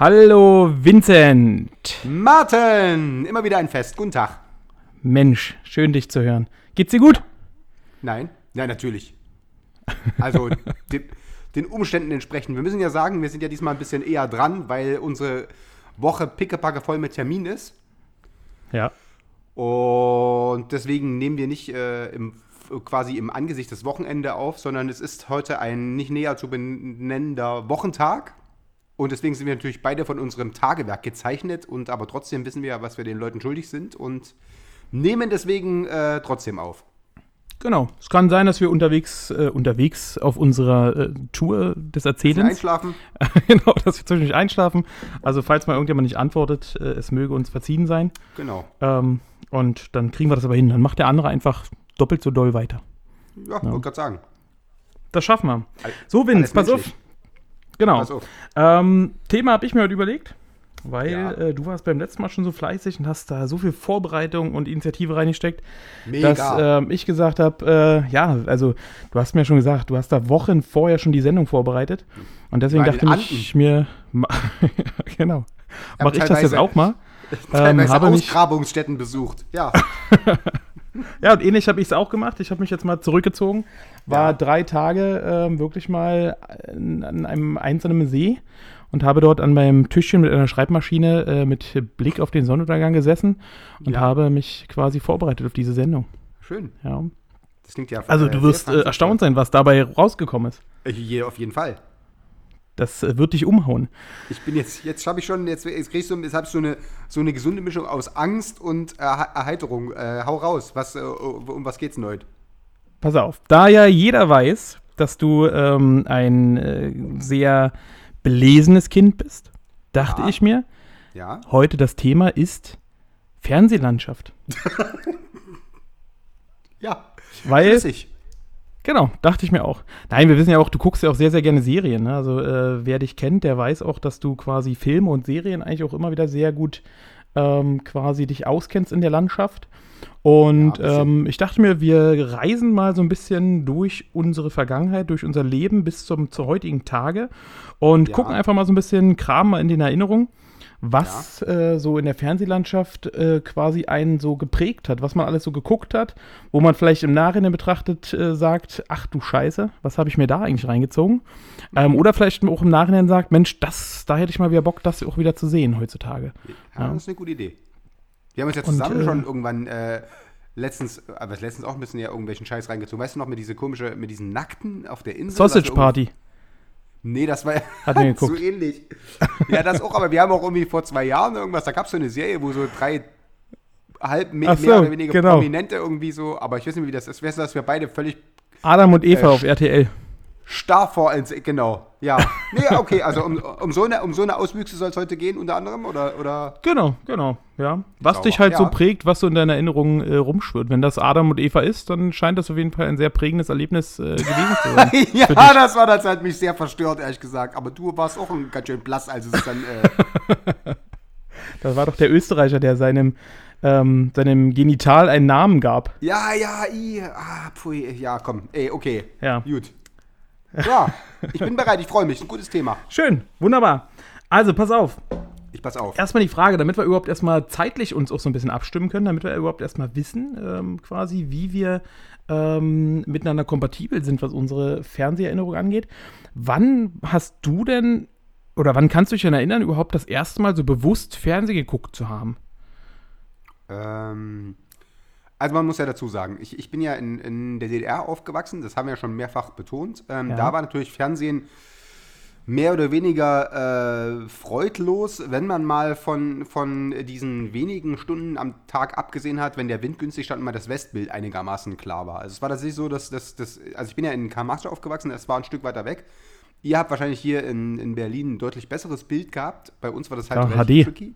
Hallo Vincent. Martin! Immer wieder ein Fest. Guten Tag. Mensch, schön dich zu hören. Geht's dir gut? Nein? Nein, natürlich. Also den, den Umständen entsprechend. Wir müssen ja sagen, wir sind ja diesmal ein bisschen eher dran, weil unsere Woche pickepacke voll mit Termin ist. Ja. Und deswegen nehmen wir nicht äh, im, quasi im Angesicht des Wochenende auf, sondern es ist heute ein nicht näher zu benennender Wochentag. Und deswegen sind wir natürlich beide von unserem Tagewerk gezeichnet und aber trotzdem wissen wir ja, was wir den Leuten schuldig sind und nehmen deswegen äh, trotzdem auf. Genau. Es kann sein, dass wir unterwegs, äh, unterwegs auf unserer äh, Tour des Erzählens. einschlafen. genau, dass wir zwischendurch einschlafen. Also, falls mal irgendjemand nicht antwortet, äh, es möge uns verziehen sein. Genau. Ähm, und dann kriegen wir das aber hin. Dann macht der andere einfach doppelt so doll weiter. Ja, wollte gerade sagen. Das schaffen wir. All- So, Vince, pass auf. Genau. Ähm, Thema habe ich mir heute überlegt, weil Ja. äh, du warst beim letzten Mal schon so fleißig und hast da so viel Vorbereitung und Initiative reingesteckt, Mega. dass ähm, ich gesagt habe, äh, ja, also du hast mir schon gesagt, du hast da Wochen vorher schon die Sendung vorbereitet und deswegen Bei dachte den ich mir, genau, mache ich das jetzt auch mal. Ähm, habe mich, Ausgrabungsstätten besucht. Ja. ja, und ähnlich habe ich es auch gemacht. Ich habe mich jetzt mal zurückgezogen, war Ja. drei Tage ähm, wirklich mal an an einem einsamen See und habe dort an meinem Tischchen mit einer Schreibmaschine äh, mit Blick auf den Sonnenuntergang gesessen und Ja. habe mich quasi vorbereitet auf diese Sendung. Schön. Ja. Das klingt ja. Also äh, du wirst äh, erstaunt sein, was dabei rausgekommen ist. Äh, je- Auf jeden Fall. Das äh, wird dich umhauen. Ich bin jetzt, jetzt habe ich schon, jetzt, jetzt kriegst du, jetzt habe ich so eine, so eine gesunde Mischung aus Angst und Erhe- Erheiterung. Äh, hau raus. Was, äh, um was geht's denn heute? Pass auf, da ja jeder weiß, dass du ähm, ein äh, sehr belesenes Kind bist, dachte Ja. ich mir, Ja. heute das Thema ist Fernsehlandschaft. Ja. Weil, Flüssig. Genau, dachte ich mir auch. Nein, wir wissen ja auch, du guckst ja auch sehr, sehr gerne Serien. Ne? Also äh, wer dich kennt, der weiß auch, dass du quasi Filme und Serien eigentlich auch immer wieder sehr gut ähm, quasi dich auskennst in der Landschaft. Und Ja, ähm, ich dachte mir, wir reisen mal so ein bisschen durch unsere Vergangenheit, durch unser Leben bis zum zu heutigen Tage und Ja. gucken einfach mal so ein bisschen, kramen mal in den Erinnerungen, was äh, so in der Fernsehlandschaft äh, quasi einen so geprägt hat, was man alles so geguckt hat, wo man vielleicht im Nachhinein betrachtet äh, sagt, ach du Scheiße, was habe ich mir da eigentlich reingezogen? Ähm, oder vielleicht auch im Nachhinein sagt, Mensch, das, da hätte ich mal wieder Bock, das auch wieder zu sehen heutzutage. Ja, Ja. das ist eine gute Idee. Wir haben uns ja Und, zusammen äh, schon irgendwann äh, letztens, aber letztens auch ein bisschen ja irgendwelchen Scheiß reingezogen. Weißt du noch, mit diese komische, mit diesen Nackten auf der Insel? Sausage Also Party. Nee, das war so ähnlich. Ja, das auch, aber wir haben auch irgendwie vor zwei Jahren irgendwas, da gab es so eine Serie, wo so drei halb me Ach so, mehr oder weniger genau. Prominente irgendwie so, aber ich weiß nicht, wie das ist. Weißt du, dass wir beide völlig Adam und Eva Äh, auf RTL. Starr vor uns, genau. Ja. Nee, okay, also um, um, so, eine, um so eine Auswüchse soll es heute gehen, unter anderem, oder? oder? Genau, genau, ja. Was Sauber, dich halt so ja. prägt, was so in deiner Erinnerung äh, rumschwirrt. Wenn das Adam und Eva ist, dann scheint das auf jeden Fall ein sehr prägendes Erlebnis äh, gewesen zu sein. ja, das war das hat mich sehr verstört, ehrlich gesagt. Aber du warst auch ein ganz schön blass, als es dann. Äh, Das war doch der Österreicher, der seinem, ähm, seinem Genital einen Namen gab. ja, ja, i, ah, pfui, ja, komm, ey, okay. Ja. Gut. Ja, ich bin bereit, ich freue mich. Ein gutes Thema. Schön, wunderbar. Also, pass auf. Ich pass auf. Erstmal die Frage, damit wir überhaupt erstmal zeitlich uns auch so ein bisschen abstimmen können, damit wir überhaupt erstmal wissen, ähm, quasi, wie wir ähm, miteinander kompatibel sind, was unsere Fernseherinnerung angeht. Wann hast du denn oder wann kannst du dich denn erinnern, überhaupt das erste Mal so bewusst Fernsehen geguckt zu haben? Ähm, also man muss ja dazu sagen, ich, ich bin ja in, in der DDR aufgewachsen, das haben wir ja schon mehrfach betont. Ähm, Ja. Da war natürlich Fernsehen mehr oder weniger äh, freudlos, wenn man mal von, von diesen wenigen Stunden am Tag abgesehen hat, wenn der Wind günstig stand und mal das Westbild einigermaßen klar war. Also es war tatsächlich so, dass, dass, dass also ich bin ja in Karl Marx aufgewachsen, das war ein Stück weiter weg. Ihr habt wahrscheinlich hier in, in Berlin ein deutlich besseres Bild gehabt. Bei uns war das halt Ja, HD. tricky.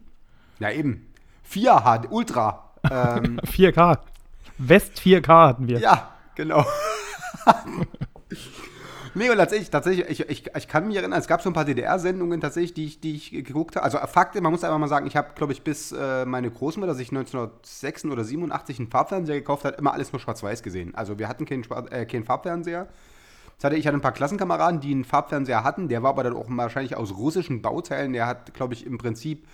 Ja, eben. 4 HD, Ultra. ähm, 4K. West 4K hatten wir. ja, genau. nee, und tatsächlich, tatsächlich ich, ich, ich kann mich erinnern, es gab so ein paar DDR-Sendungen tatsächlich, die ich, die ich geguckt habe. Also Fakt, man muss einfach mal sagen, ich habe, glaube ich, bis äh, meine Großmutter sich 1986 oder 87 einen Farbfernseher gekauft hat, immer alles nur schwarz-weiß gesehen. Also wir hatten keinen, äh, keinen Farbfernseher. Hatte ich hatte ein paar Klassenkameraden, die einen Farbfernseher hatten. Der war aber dann auch wahrscheinlich aus russischen Bauteilen. Der hat, glaube ich, im Prinzip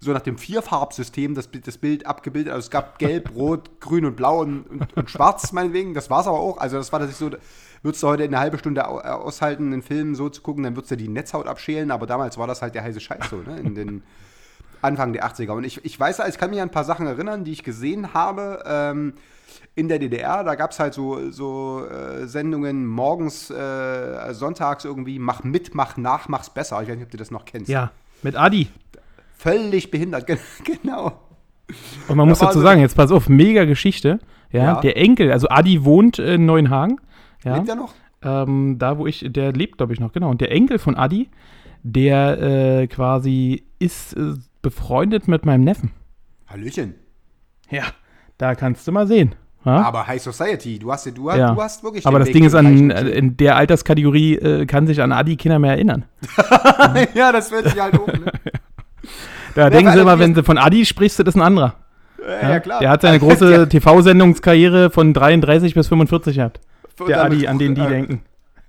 so nach dem Vierfarbsystem das, Bild- das Bild abgebildet. Also es gab gelb, rot, grün und blau und, und, und schwarz meinetwegen. Das war es aber auch. Also das war tatsächlich so, würdest du heute eine halbe Stunde äh, aushalten, einen Film so zu gucken, dann würdest du die Netzhaut abschälen. Aber damals war das halt der heiße Scheiß so, ne? In den Anfang der 80er. Und ich, ich weiß, ich kann mich an ein paar Sachen erinnern, die ich gesehen habe. Ähm, in der DDR, da gab es halt so, so äh, Sendungen morgens, äh, sonntags irgendwie, mach mit, mach nach, mach's besser. Ich weiß nicht, ob du das noch kennst. Ja, mit Adi. Völlig behindert, ge- genau. Und man muss dazu so- sagen, jetzt pass auf, mega Geschichte. Ja, Ja. der Enkel, also Adi wohnt in Neuenhagen. Ja, Lebt er noch? ähm, da wo ich, der lebt, glaube ich, noch, genau. Und der Enkel von Adi, der äh, quasi ist äh, befreundet mit meinem Neffen. Hallöchen. Ja, da kannst du mal sehen. Ja? Aber High Society, du hast, du, Ja. du hast wirklich Aber das Weg Ding ist, an, gezeichnet. in der Alterskategorie äh, kann sich an Adi Kinder mehr erinnern. ja, das wird sich halt ne? Da denken sie immer, wenn sie von Adi sprichst, das ist ein anderer. Ja, ja, klar. Der hat seine große TV-Sendungskarriere von 33 bis 45 gehabt. Der Adi, an den die äh, denken.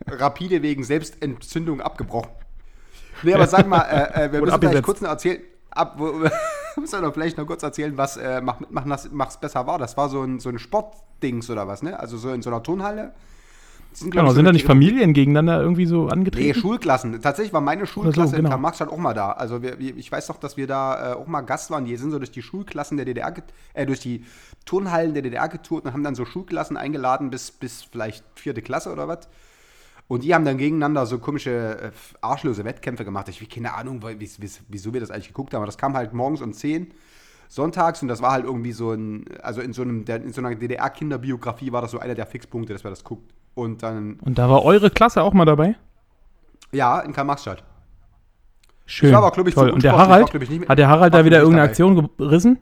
Rapide wegen Selbstentzündung abgebrochen. Nee, aber sag mal, äh, äh, wir müssen vielleicht abgesetzt. kurz noch erzählen, ab, wo, wir müssen noch vielleicht noch kurz erzählen, was äh, mach, mach, mach's besser war. Das war so ein, so ein Sportdings oder was, ne? Also so in so einer Turnhalle. Sind, Genau, so sind da nicht Familien gegeneinander irgendwie so Nee, angetreten? Schulklassen. Tatsächlich war meine Schulklasse genau. in Karl-Marx-Stadt auch mal da. Also wir, ich weiß doch, dass wir da äh, auch mal Gast waren. Die sind so durch die Schulklassen der DDR, äh, durch die Turnhallen der DDR getourt und haben dann so Schulklassen eingeladen bis, bis vielleicht vierte Klasse oder was. Und die haben dann gegeneinander so komische äh, arschlose Wettkämpfe gemacht. Ich habe keine Ahnung, wieso wir das eigentlich geguckt haben. Aber das kam halt morgens um 10 sonntags und das war halt irgendwie so ein, also in so einem, in so einer DDR-Kinderbiografie war das so einer der Fixpunkte, dass wir das guckt. Und dann, Und da war eure Klasse auch mal dabei? ja, in Karl-Marx-Stadt. Schön. war aber, glaub ich, Toll. Und der Harald? war, ich, mit- hat der Harald da wieder ich, irgendeine nicht Aktion gerissen?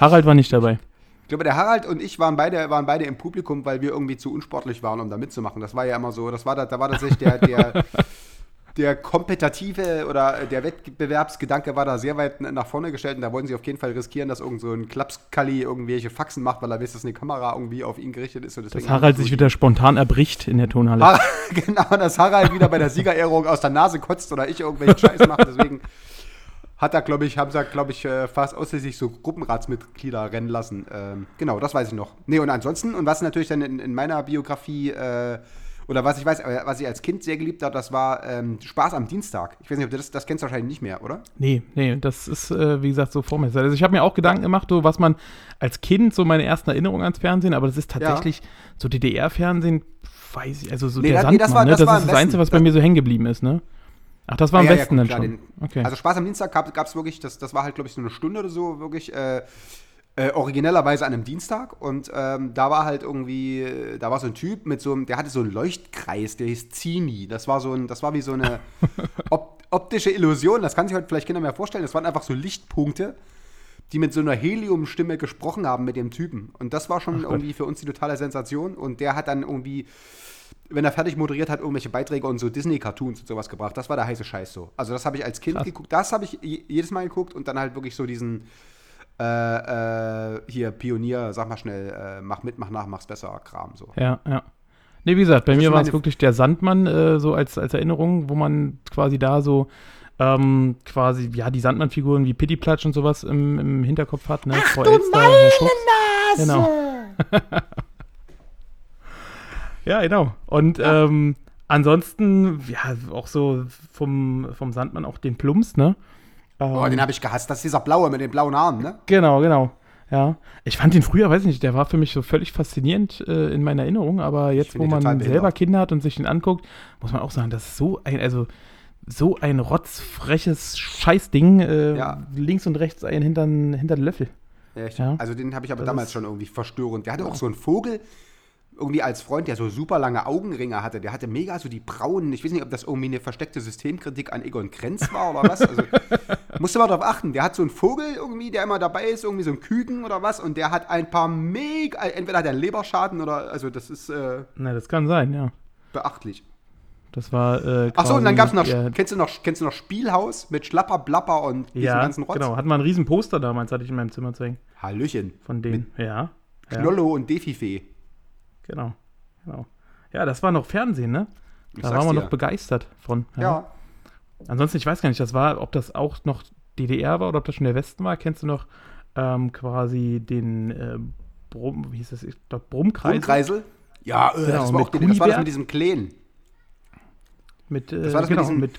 Harald war nicht dabei. Ich glaube, der Harald und ich waren beide, waren beide im Publikum, weil wir irgendwie zu unsportlich waren, um da mitzumachen. Das war ja immer so, das war da, da war tatsächlich der, der, der kompetitive oder der Wettbewerbsgedanke war da sehr weit nach vorne gestellt und da wollten sie auf jeden Fall riskieren, dass irgend so ein Klapskalli irgendwelche Faxen macht, weil er weiß, dass eine Kamera irgendwie auf ihn gerichtet ist. Und Dass Harald sich wieder spontan erbricht in der Turnhalle. Har genau, dass Harald wieder bei der Siegerehrung aus der Nase kotzt oder ich irgendwelchen Scheiß mache. Deswegen hat er, glaube ich, haben sie, glaube ich, äh, fast ausschließlich so Gruppenratsmitglieder rennen lassen. Ähm, genau, das weiß ich noch. Nee, und ansonsten, und was natürlich dann in, in meiner Biografie, äh, oder was ich weiß, äh, was ich als Kind sehr geliebt habe, das war ähm, Spaß am Dienstag. Ich weiß nicht, ob du das, das kennst du wahrscheinlich nicht mehr, oder? Nee, nee, das ist, äh, wie gesagt, so vor mir. Also ich habe mir auch Gedanken gemacht, so was man als Kind, so meine ersten Erinnerungen ans Fernsehen, aber das ist tatsächlich so DDR-Fernsehen, weiß ich, also so Nee, der das- nee, das Sandmann, war- ne? das das war ist das Einzige, was bei mir so hängen geblieben ist, ne? Ach, das war am Ja, ja, Westen gut, dann klar, schon. den- okay. Also Spaß am Dienstag gab es wirklich, das, das war halt, glaube ich, so eine Stunde oder so, wirklich äh, äh, originellerweise an einem Dienstag. Und ähm, da war halt irgendwie, da war so ein Typ mit so einem, der hatte so einen Leuchtkreis, der hieß Zini. Das war so ein, das war wie so eine op optische Illusion, das kann sich heute vielleicht keiner mehr vorstellen. Das waren einfach so Lichtpunkte, die mit so einer Heliumstimme gesprochen haben mit dem Typen. Und das war schon irgendwie für uns die totale Sensation. Und der hat dann irgendwie wenn er fertig moderiert hat, irgendwelche Beiträge und so Disney-Cartoons und sowas gebracht. Das war der heiße Scheiß so. Also das habe ich als Kind Krass. geguckt. Das habe ich je- jedes Mal geguckt und dann halt wirklich so diesen äh, äh, hier Pionier, sag mal schnell, äh, mach mit, mach nach, mach's besser, Kram so. Ja, ja. Nee, wie gesagt, bei Das mir war es meine- wirklich der Sandmann, äh, so als, als Erinnerung, wo man quasi da so ähm, quasi, ja, die Sandmann-Figuren wie Pittiplatsch und sowas im, im Hinterkopf hat, ne? Ach, Frau Elster, Herr Fuchs. Genau. ja, genau. Und ähm, ansonsten, ja, auch so vom, vom Sandmann auch den Plumps, ne? Ähm, Oh, den habe ich gehasst. Das ist dieser blaue mit den blauen Haaren, ne? Genau, genau. Ja. Ich fand den früher, weiß ich nicht, der war für mich so völlig faszinierend äh, in meiner Erinnerung, aber jetzt, wo man selber behindert. Kinder hat und sich den anguckt, muss man auch sagen, das ist so ein, also so ein rotzfreches Scheißding, äh, Ja. links und rechts ein hinter den Löffel. Echt? Ja. Also den habe ich aber Das damals schon irgendwie verstörend. Der hatte auch so einen Vogel irgendwie als Freund, der so super lange Augenringe hatte. Der hatte mega so die braunen, ich weiß nicht, ob das irgendwie eine versteckte Systemkritik an Egon Krenz war oder was. Also, musste mal drauf achten. Der hat so einen Vogel irgendwie, der immer dabei ist, irgendwie so ein Küken oder was. Und der hat ein paar mega, entweder hat er einen Leberschaden oder, also das ist äh, Na, das kann sein, ja. beachtlich. Das war. Äh, Ach so, und dann gab es noch, der- kennst du noch, kennst du noch Spielhaus mit Schlapper, Blapper und diesem Ja, ganzen Rotz? genau. Hat man ein riesen Poster damals, hatte ich in meinem Zimmer zu hängen. Hallöchen. Von denen. Ja. ja. Knollo und Defifee. Genau. genau. Ja, das war noch Fernsehen, ne? Da waren wir dir. noch begeistert von. Ja. Ansonsten, ich weiß gar nicht, das war, ob das auch noch DDR war oder ob das schon der Westen war. Kennst du noch ähm, quasi den äh, Brumm, wie hieß das? Ich glaube, Brummkreis. Brummkreisel? Ja, äh, Genau, das, war mit auch, das war das mit diesem Kleen. Mit, äh, Das war das mit genau, diesem- mit,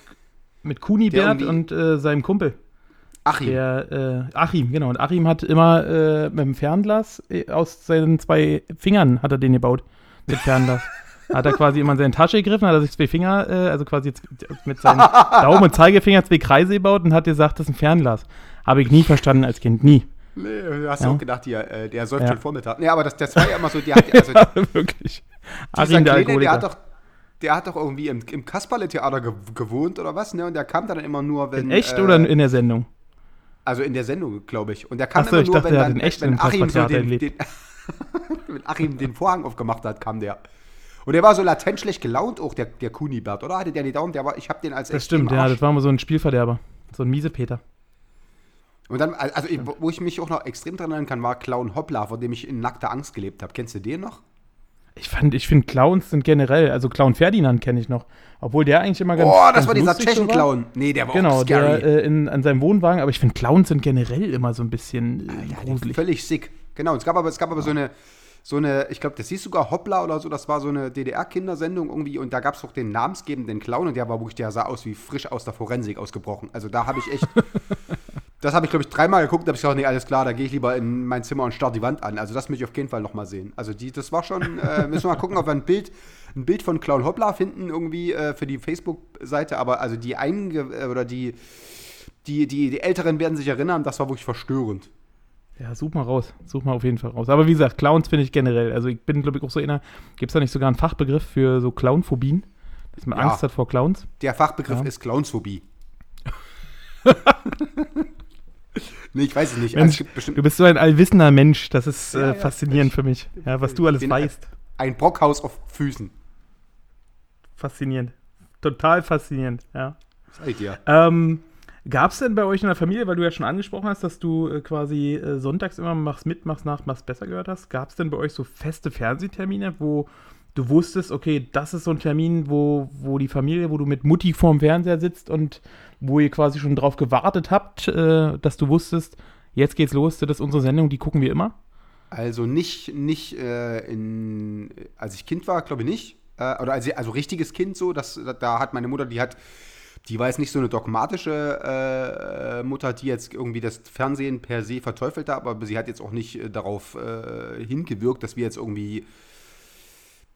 mit Kunibert und äh, seinem Kumpel. Achim. Der äh, Achim, genau. Und Achim hat immer äh, mit dem Fernglas äh, aus seinen zwei Fingern hat er den gebaut. Mit Fernglas. hat er quasi immer in seine Tasche gegriffen, hat er sich zwei Finger, äh, also quasi mit seinem Daumen und Zeigefinger zwei Kreise gebaut und hat gesagt, das ist ein Fernglas. Habe ich nie verstanden als Kind, nie. Nee, du hast Ja. auch gedacht, hier, äh, der säuft Ja. schon Vormittag. Nee, aber das, das war ja immer so, der hat, also, Wirklich. dieser Achim, der Kleine, der hat doch, der hat doch irgendwie im, im Kasperle-Theater ge gewohnt oder was, ne? Und der kam dann immer nur, wenn. in echt äh, oder in der Sendung? Also in der Sendung, glaube ich. Und der kam Ach so, immer ich nur, dachte, wenn, dann, in echt wenn im Achim so den, den wenn Achim den Vorhang aufgemacht hat, kam der. Und der war so latent schlecht gelaunt auch, der, der Kunibert, oder? Hatte der die Daumen? Der war, ich habe den als Das stimmt, ja, das war mal so ein Spielverderber. So ein Miesepeter. Und dann, also ich, wo ich mich auch noch extrem dran erinnern kann, war Clown Hoppla, vor dem ich in nackter Angst gelebt habe. Kennst du den noch? Ich fand, ich finde Clowns sind generell, also Clown Ferdinand kenne ich noch. Obwohl der eigentlich immer ganz Oh, das ganz war dieser so Tschechen-Clown. Nee, der war Genau, auch scary. der äh, in, an seinem Wohnwagen, aber ich finde Clowns sind generell immer so ein bisschen äh, Ja, gruselig. völlig sick. Genau, es gab aber, es gab aber so eine, so eine, ich glaube, das hieß sogar Hoppla oder so, das war so eine DDR-Kindersendung irgendwie und da gab es doch den namensgebenden Clown und der war wirklich, der sah aus wie frisch aus der Forensik ausgebrochen. Also da habe ich echt, das habe ich glaube ich dreimal geguckt, da habe ich gesagt, nee, alles klar, da gehe ich lieber in mein Zimmer und starr die Wand an. Also das möchte ich auf jeden Fall nochmal sehen. Also die, das war schon, äh, müssen wir mal gucken, ob wir ein Bild, ein Bild von Clown Hoppla finden irgendwie äh, für die Facebook-Seite, aber also die einge, äh, oder die, die, die, die Älteren werden sich erinnern, das war wirklich verstörend. Ja, such mal raus. Such mal auf jeden Fall raus. Aber wie gesagt, Clowns finde ich generell. Also ich bin, glaube ich, auch so einer. Gibt es da nicht sogar einen Fachbegriff für so Clownphobien? Dass man Ja. Angst hat vor Clowns? Der Fachbegriff Ja. ist Clownsphobie. nee, ich weiß es nicht. Also, Mensch, bestimmt du bist so ein allwissender Mensch. Das ist Ja, äh, ja, faszinierend für mich. Ja, was du alles weißt. ein Brockhaus auf Füßen. Faszinierend. Total faszinierend, ja. Seid ihr? Ähm, Gab es denn bei euch in der Familie, weil du ja schon angesprochen hast, dass du äh, quasi äh, sonntags immer machst mit, machst nach, machst besser gehört hast? Gab es denn bei euch so feste Fernsehtermine, wo du wusstest, okay, das ist so ein Termin, wo, wo die Familie, wo du mit Mutti vorm Fernseher sitzt und wo ihr quasi schon drauf gewartet habt, äh, dass du wusstest, jetzt geht's los, das ist unsere Sendung, die gucken wir immer? Also nicht, nicht äh, in, als ich Kind war, glaube ich nicht. Äh, oder als ich, also richtiges Kind so, das, da hat meine Mutter, die hat, die war jetzt nicht so eine dogmatische äh, Mutter, die jetzt irgendwie das Fernsehen per se verteufelt hat, aber sie hat jetzt auch nicht äh, darauf äh, hingewirkt, dass wir jetzt irgendwie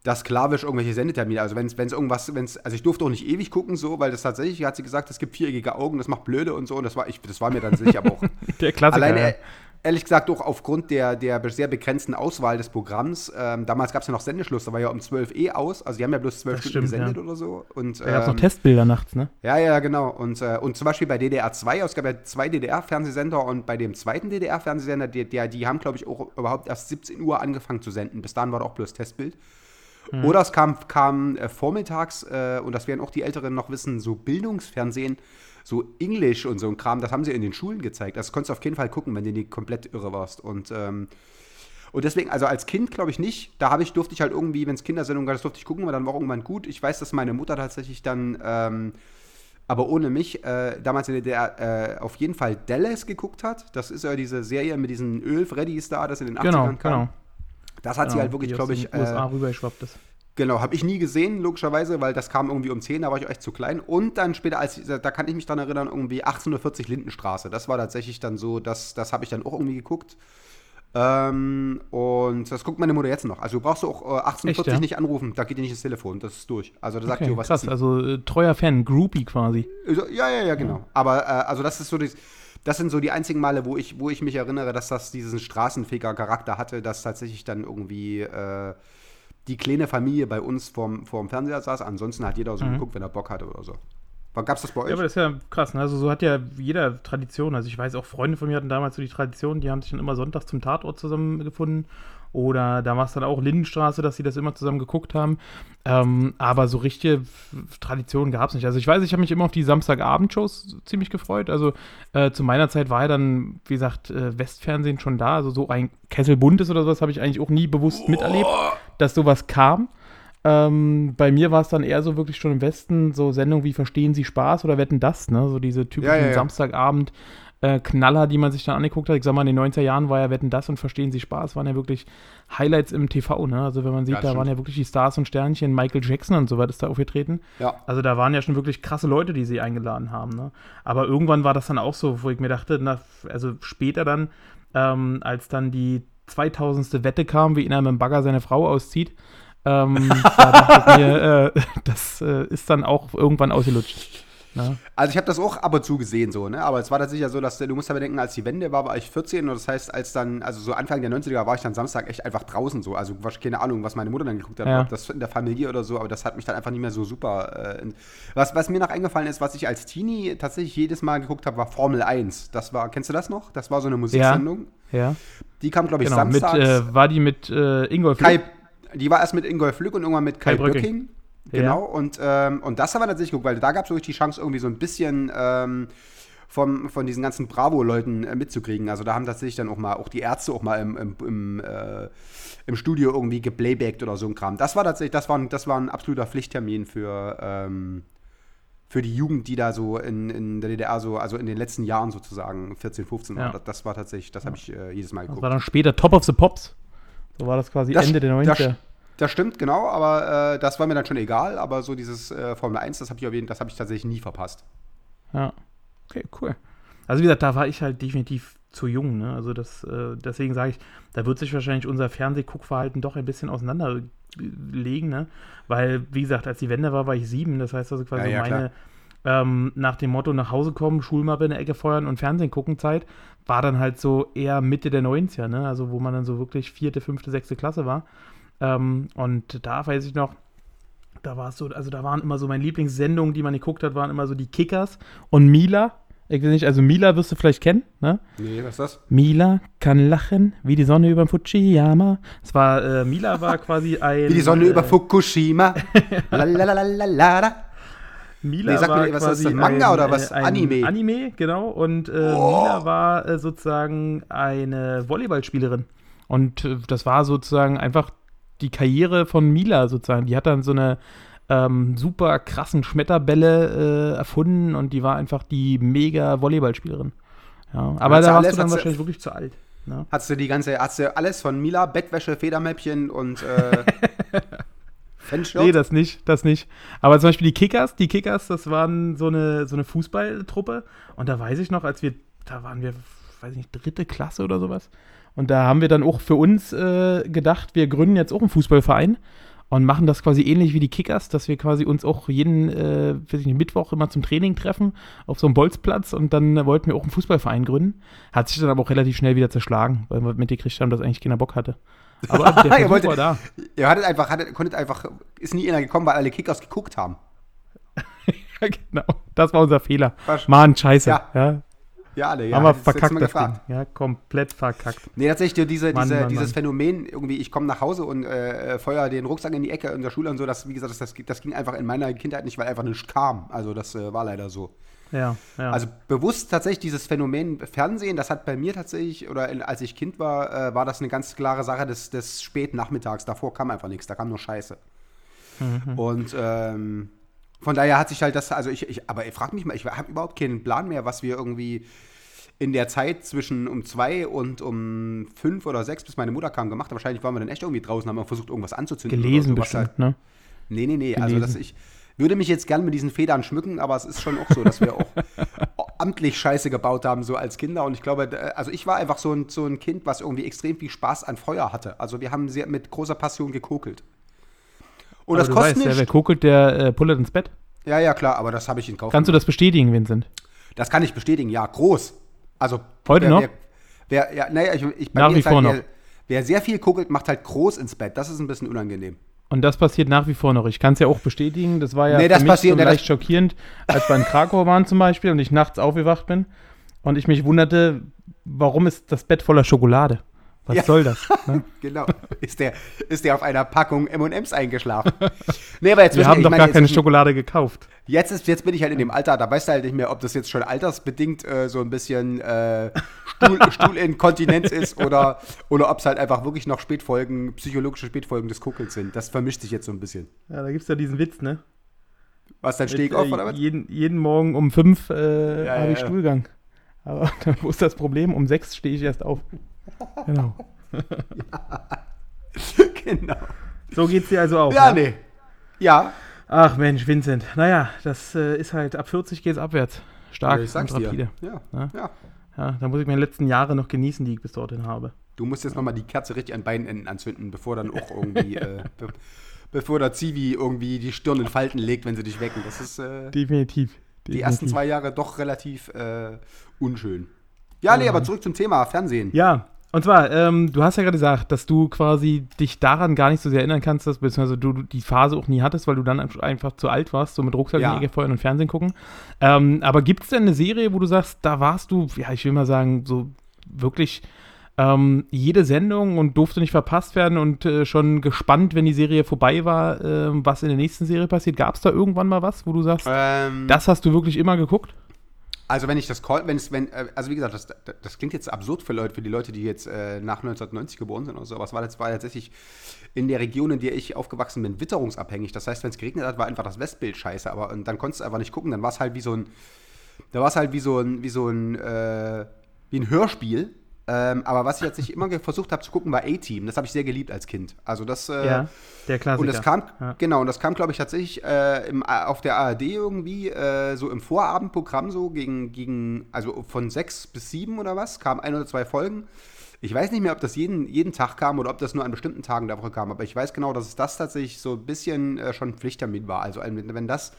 das sklavisch irgendwelche Sendetermine, also wenn es irgendwas, wenn es, also ich durfte auch nicht ewig gucken so, weil das tatsächlich, hat sie gesagt, es gibt viereckige Augen, das macht blöde und so und das war, ich, das war mir dann sicher, aber auch Der Klassiker. Alleine, ja. ehrlich gesagt, auch aufgrund der, der sehr begrenzten Auswahl des Programms. Ähm, damals gab es ja noch Sendeschluss, da war ja um 12 eh aus. Also, die haben ja bloß 12 Das Stunden stimmt, gesendet ja. oder so. Und, Da gab es noch ähm, Testbilder nachts, ne? ja, ja, genau. Und, äh, und zum Beispiel bei DDR 2, es gab ja zwei DDR-Fernsehsender und bei dem zweiten DDR-Fernsehsender, der, der, die haben, glaube ich, auch überhaupt erst 17 Uhr angefangen zu senden. Bis dahin war da auch bloß Testbild. Mhm. Oder es kam, kam äh, vormittags, äh, und das werden auch die Älteren noch wissen, so Bildungsfernsehen, so Englisch und so ein Kram, das haben sie in den Schulen gezeigt. Das konntest du auf jeden Fall gucken, wenn du nicht komplett irre warst. Und, ähm, und deswegen, also als Kind glaube ich nicht. Da habe ich, durfte ich halt irgendwie, wenn es Kindersendungen gab, das durfte ich gucken, aber dann war irgendwann gut. Ich weiß, dass meine Mutter tatsächlich dann, ähm, aber ohne mich, äh, damals in der DDR, äh, auf jeden Fall Dallas geguckt hat. Das ist ja diese Serie mit diesen Öl-Freddys da, das in den 80ern Genau, kam. genau. Das hat sie Genau, halt wirklich, glaube ich, den USA äh, rübergeschwappt ist. Genau, habe ich nie gesehen, logischerweise, weil das kam irgendwie um 10, da war ich echt zu klein. Und dann später, als da kann ich mich dran erinnern, irgendwie 1840 Lindenstraße. Das war tatsächlich dann so, das, das habe ich dann auch irgendwie geguckt. Ähm, und das guckt meine Mutter jetzt noch. Also du brauchst du auch äh, 1840 Echt, ja? nicht anrufen, da geht dir nicht ins Telefon, das ist durch. Also da sagt Okay, ihr, was krass, also äh, treuer Fan, Groupie quasi. ja, ja, ja, genau. Aber äh, also das ist so das, das sind so die einzigen Male, wo ich, wo ich mich erinnere, dass das diesen Straßenfeger-Charakter hatte, dass tatsächlich dann irgendwie äh, die kleine Familie bei uns vorm, vorm Fernseher saß. Ansonsten hat jeder so geguckt, wenn er Bock hatte oder so. Gab es das bei euch? Ja, aber das ist ja krass. Ne? Also so hat ja jeder Tradition. Also ich weiß auch, Freunde von mir hatten damals so die Tradition, die haben sich dann immer sonntags zum Tatort zusammengefunden. Oder da war es dann auch Lindenstraße, dass sie das immer zusammen geguckt haben. Ähm, aber so richtige Traditionen gab es nicht. Also ich weiß, ich habe mich immer auf die Samstagabendshows ziemlich gefreut. Also äh, zu meiner Zeit war ja dann, wie gesagt, äh, Westfernsehen schon da. Also so ein Kessel Buntes oder sowas habe ich eigentlich auch nie bewusst miterlebt, dass sowas kam. Ähm, bei mir war es dann eher so wirklich schon im Westen, so Sendungen wie Verstehen Sie Spaß oder Wetten das, ne? So diese typischen Ja, ja, ja. Samstagabend äh, Knaller, die man sich dann angeguckt hat. Ich sag mal, in den 90er Jahren war ja Wetten das und Verstehen Sie Spaß, waren ja wirklich Highlights im TV, ne? Also wenn man sieht, Ja, da stimmt. waren ja wirklich die Stars und Sternchen, Michael Jackson und so weiter ist da aufgetreten. ja. Also da waren ja schon wirklich krasse Leute, die sie eingeladen haben. Ne? Aber irgendwann war das dann auch so, wo ich mir dachte, na, also später dann, ähm, als dann die 2000. Wette kam, wie einer mit dem Bagger seine Frau auszieht, ähm, da dachte ich mir, äh, das äh, ist dann auch irgendwann ausgelutscht. Ne? Also ich habe das auch ab und zu gesehen so, ne? Aber es war tatsächlich ja so, dass du musst ja bedenken, als die Wende war, war ich 14 und das heißt, als dann, also so Anfang der 90er war ich dann Samstag echt einfach draußen so. Also was- keine Ahnung, was meine Mutter dann geguckt hat, Ja. ob das in der Familie oder so, aber das hat mich dann einfach nicht mehr so super. Äh, was, was mir noch eingefallen ist, was ich als Teenie tatsächlich jedes Mal geguckt habe, war Formel 1. Das war, kennst du das noch? Das war so eine Musiksendung. Ja, Die kam, glaube ich, genau. Mit, samstags. äh, war die mit äh, Ingolf Kai, Lück? die war erst mit Ingolf Lück und irgendwann mit Kai, Kai Brücking. Brücking. Ja. Genau, und, ähm, und das haben wir tatsächlich geguckt, weil da gab es wirklich die Chance, irgendwie so ein bisschen ähm, vom, von diesen ganzen Bravo-Leuten äh, mitzukriegen. Also da haben tatsächlich dann auch mal, auch die Ärzte auch mal im, im, im, äh, im Studio irgendwie geplaybacked oder so ein Kram. Das war tatsächlich, das war, ein- das war ein absoluter Pflichttermin für, ähm, für die Jugend, die da so in, in der DDR so, also in den letzten Jahren sozusagen, 14, 15 war. Ja. Das, das war tatsächlich, das habe ich äh, jedes Mal Das geguckt. war dann später Top of the Pops. So war das quasi Das- Ende der das- 90er. Das stimmt, genau, aber äh, das war mir dann schon egal. Aber so dieses äh, Formel 1, das habe ich, jeden- das hab ich tatsächlich nie verpasst. Ja. Okay, cool. Also wie gesagt, da war ich halt definitiv zu jung, ne? Also das, äh, deswegen sage ich, da wird sich wahrscheinlich unser Fernsehguckverhalten doch ein bisschen auseinanderlegen, ne? Weil, wie gesagt, als die Wende war, war ich sieben. Das heißt also quasi Ja, ja, meine, ähm, nach dem Motto nach Hause kommen, Schulmappe in der Ecke feuern und Fernsehen gucken Zeit, war dann halt so eher Mitte der 90er, ne? Also wo man dann so wirklich vierte, fünfte, sechste Klasse war. Ähm, und da weiß ich noch, da war es so, also da waren immer so meine Lieblingssendungen, die man geguckt hat, waren immer so die Kickers und Mila. Ich weiß nicht, also Mila wirst du vielleicht kennen, ne? Nee, was ist das? Mila kann lachen wie die Sonne über Fujiyama. Es war, äh, Mila war quasi ein. Wie die Sonne äh, über Fukushima. Lalalala. Mila Nee, sag mir, war was ist quasi das, Manga ein, oder was? ein Anime? Anime, genau. Und äh, Oh. Mila war äh, sozusagen eine Volleyballspielerin. Und äh, das war sozusagen einfach die Karriere von Mila sozusagen. Die hat dann so eine ähm, super krassen Schmetterbälle äh, erfunden und die war einfach die mega Volleyballspielerin. Ja, aber da warst du dann wahrscheinlich wirklich zu alt. Ne? Hast du die ganze, hast du alles von Mila, Bettwäsche, Federmäppchen und äh, Fanshirt? Nee, das nicht, das nicht. Aber zum Beispiel die Kickers, die Kickers, das waren so eine, so eine Fußballtruppe. Und da weiß ich noch, als wir, da waren wir, weiß ich nicht, dritte Klasse oder sowas. Und da haben wir dann auch für uns äh, gedacht, wir gründen jetzt auch einen Fußballverein und machen das quasi ähnlich wie die Kickers, dass wir quasi uns auch jeden, äh, nicht, Mittwoch immer zum Training treffen auf so einem Bolzplatz und dann wollten wir auch einen Fußballverein gründen. Hat sich dann aber auch relativ schnell wieder zerschlagen, weil wir mitgekriegt haben, dass eigentlich keiner Bock hatte. Aber der Ihr Versuch wolltet- war da. Ihr hattet einfach, hattet, konntet einfach, ist nie einer gekommen, weil alle Kickers geguckt haben. Ja, genau. Das war unser Fehler. Mann, scheiße. Ja. Ja. Ja, alle, ja. Haben wir verkackt das gefragt. Ding. Ja, komplett verkackt. Nee, tatsächlich diese, Mann, diese, Mann, dieses Mann. Phänomen, irgendwie, ich komme nach Hause und äh, feuer den Rucksack in die Ecke in der Schule und so, das, wie gesagt, das, das, das ging einfach in meiner Kindheit nicht, weil einfach nichts kam. Also das äh, war leider so. Ja, ja. Also bewusst tatsächlich dieses Phänomen Fernsehen, das hat bei mir tatsächlich, oder in, als ich Kind war, äh, war das eine ganz klare Sache des, des späten Nachmittags. Davor kam einfach nichts, da kam nur Scheiße. Mhm. Und ähm, von daher hat sich halt das, also ich, ich aber ich frag mich mal, ich habe überhaupt keinen Plan mehr, was wir irgendwie in der Zeit zwischen um zwei und um fünf oder sechs, bis meine Mutter kam, gemacht haben. Wahrscheinlich waren wir dann echt irgendwie draußen, haben wir versucht, irgendwas anzuzünden. Gelesen so, was bestimmt, ne? Nee, nee, nee. Also Gelesen. dass ich würde mich jetzt gern mit diesen Federn schmücken, aber es ist schon auch so, dass wir auch amtlich Scheiße gebaut haben, so als Kinder. Und ich glaube, also ich war einfach so ein, so ein Kind, was irgendwie extrem viel Spaß an Feuer hatte. Also wir haben sehr mit großer Passion gekokelt. Und Aber das kostet weißt, ja, wer nicht. kokelt, der äh, pullert ins Bett. Ja, ja, klar, aber das habe ich in Kauf Kannst du das bestätigen, Vincent? Das kann ich bestätigen, ja, groß. Also Heute wer, noch? Wer, wer, ja, naja, ich, ich, bei Nach mir wie ist vor halt, noch. Wer, wer sehr viel kokelt, macht halt groß ins Bett. Das ist ein bisschen unangenehm. Und das passiert nach wie vor noch. Ich kann es ja auch bestätigen. Das war ja Nee, für das mich passiert- so nee, leicht schockierend, als wir in Krakau waren zum Beispiel und ich nachts aufgewacht bin und ich mich wunderte, warum ist das Bett voller Schokolade? Was Ja. soll das? Ne? Genau. Ist der, ist der auf einer Packung M&M's eingeschlafen? nee, aber jetzt Wir haben ich doch meine, gar keine ist- Schokolade gekauft. Jetzt, ist, jetzt bin ich halt in dem Alter, da weißt du halt nicht mehr, ob das jetzt schon altersbedingt äh, so ein bisschen äh, Stuhl, Stuhlinkontinenz ist oder, oder ob es halt einfach wirklich noch Spätfolgen, psychologische Spätfolgen des Kuckels sind. Das vermischt sich jetzt so ein bisschen. Ja, da gibt es ja diesen Witz, ne? Was, dann stehe ich Mit, auf äh, oder was? jeden, jeden Morgen um fünf äh, Ja, habe ich ja. Stuhlgang. Aber wo ist das Problem? Um sechs stehe ich erst auf. Genau. genau. So geht's dir also auch. Ja, ne? nee. Ja, Ach Mensch, Vincent. Naja, das äh, ist halt, ab 40 geht's abwärts. Stark ich sag's und dir. rapide. Ja, Ja. ja. Ja, da muss ich meine letzten Jahre noch genießen, die ich bis dorthin habe. Du musst jetzt nochmal die Kerze richtig an beiden Enden anzünden, bevor dann auch irgendwie, äh, be bevor der Zivi irgendwie die Stirn in Falten legt, wenn sie dich wecken. Das ist äh, Definitiv. die ersten zwei Jahre doch relativ äh, unschön. Ja, nee, aber zurück zum Thema Fernsehen. Ja, und zwar, ähm, du hast ja gerade gesagt, dass du quasi dich daran gar nicht so sehr erinnern kannst, dass, beziehungsweise du die Phase auch nie hattest, weil du dann einfach zu alt warst, so mit Rucksack Ja. und Egefeuer und Fernsehen gucken. Ähm, aber gibt es denn eine Serie, wo du sagst, da warst du, ja, ich will mal sagen, so wirklich ähm, jede Sendung und durfte nicht verpasst werden und äh, schon gespannt, wenn die Serie vorbei war, ähm, was in der nächsten Serie passiert? Gab es da irgendwann mal was, wo du sagst, Ähm, das hast du wirklich immer geguckt? Also wenn ich das call, wenn es, wenn, äh, also wie gesagt, das, das klingt jetzt absurd für Leute, für die Leute, die jetzt äh, nach 1990 geboren sind oder so, aber es war, das war tatsächlich in der Region, in der ich aufgewachsen bin, witterungsabhängig. Das heißt, wenn es geregnet hat, war einfach das Westbild scheiße, aber und dann konntest du einfach nicht gucken, dann war es halt wie so ein, da war es halt wie so ein, wie so ein, äh, wie ein Hörspiel. Ähm, aber was ich jetzt nicht immer versucht habe zu gucken, war A-Team. Das habe ich sehr geliebt als Kind. Also das, äh, ja, der Klassiker. und das kam, Ja. genau, und das kam, glaube ich, tatsächlich äh, im, A- auf der ARD irgendwie, äh, so im Vorabendprogramm, so gegen, gegen, also von sechs bis sieben oder was, kam ein oder zwei Folgen. Ich weiß nicht mehr, ob das jeden, jeden Tag kam oder ob das nur an bestimmten Tagen der Woche kam, aber ich weiß genau, dass es das tatsächlich so ein bisschen äh, schon Pflichttermin war. Also wenn, wenn das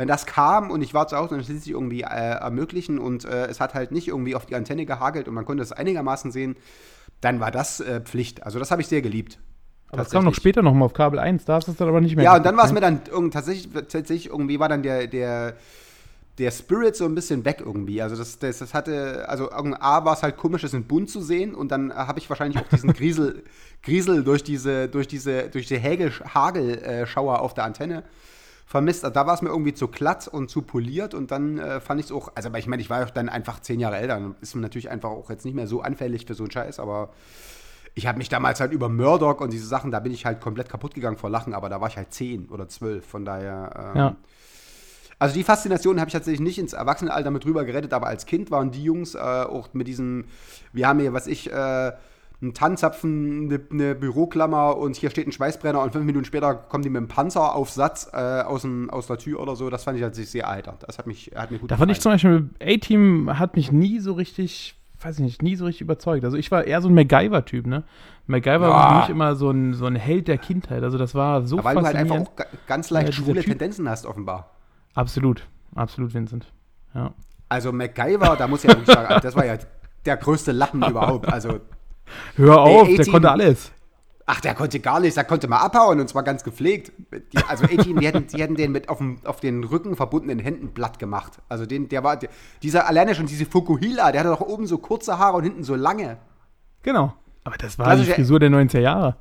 wenn das kam und ich war zu Hause, dann ließ sich irgendwie äh, ermöglichen und äh, es hat halt nicht irgendwie auf die Antenne gehagelt und man konnte es einigermaßen sehen, dann war das äh, Pflicht. Also das habe ich sehr geliebt. Aber das kam noch später nochmal auf Kabel 1, da hast du es dann aber nicht mehr Ja, und dann war es geguckt, mir dann irgend, tatsächlich, tatsächlich irgendwie war dann der, der, der Spirit so ein bisschen weg irgendwie. Also das, das, das hatte, also A war es halt komisch, das in bunt zu sehen und dann äh, habe ich wahrscheinlich auch diesen Griesel, Griesel durch diese, durch diese, durch die Hagel, Hagelschauer auf der Antenne vermisst. Also Da war es mir irgendwie zu glatt und zu poliert und dann äh, fand ich es auch, also aber ich meine, ich war ja dann einfach zehn Jahre älter, dann ist man natürlich einfach auch jetzt nicht mehr so anfällig für so einen Scheiß, aber ich habe mich damals halt über Murdoch und diese Sachen, da bin ich halt komplett kaputt gegangen vor Lachen, aber da war ich halt zehn oder zwölf, von daher. Ähm, Ja. Also die Faszination habe ich tatsächlich nicht ins Erwachsenenalter mit rüber gerettet, aber als Kind waren die Jungs äh, auch mit diesem, wir haben hier, was ich, äh, einen Tannzapfen, eine, eine Büroklammer und hier steht ein Schweißbrenner und fünf Minuten später kommen die mit dem Panzer auf Satz äh, aus, dem, aus der Tür oder so. Das fand ich tatsächlich sehr alter. Das hat mich, hat mir gut Da fand ich zum Beispiel, A-Team hat mich nie so richtig, weiß ich nicht, nie so richtig überzeugt. Also ich war eher so ein MacGyver-Typ, ne? MacGyver Ja. war für mich immer so ein, so ein Held der Kindheit. Also das war so weil du halt einfach auch ga- ganz leicht Ja, schwule Tendenzen hast, offenbar. absolut, absolut, Vincent. Ja. Also MacGyver, da muss ich ja wirklich sagen, das war ja der größte Lappen überhaupt. Also, Hör auf, der konnte alles. ach, der konnte gar nichts, der konnte mal abhauen und zwar ganz gepflegt. Die, also A-Team, die hätten, die hätten den mit auf, dem, auf den Rücken verbundenen Händen platt gemacht. Also den, der war, der, dieser alleine schon, diese Fukuhila, der hatte doch oben so kurze Haare und hinten so lange. Genau. Aber das war Klassische- die Frisur der 90er Jahre.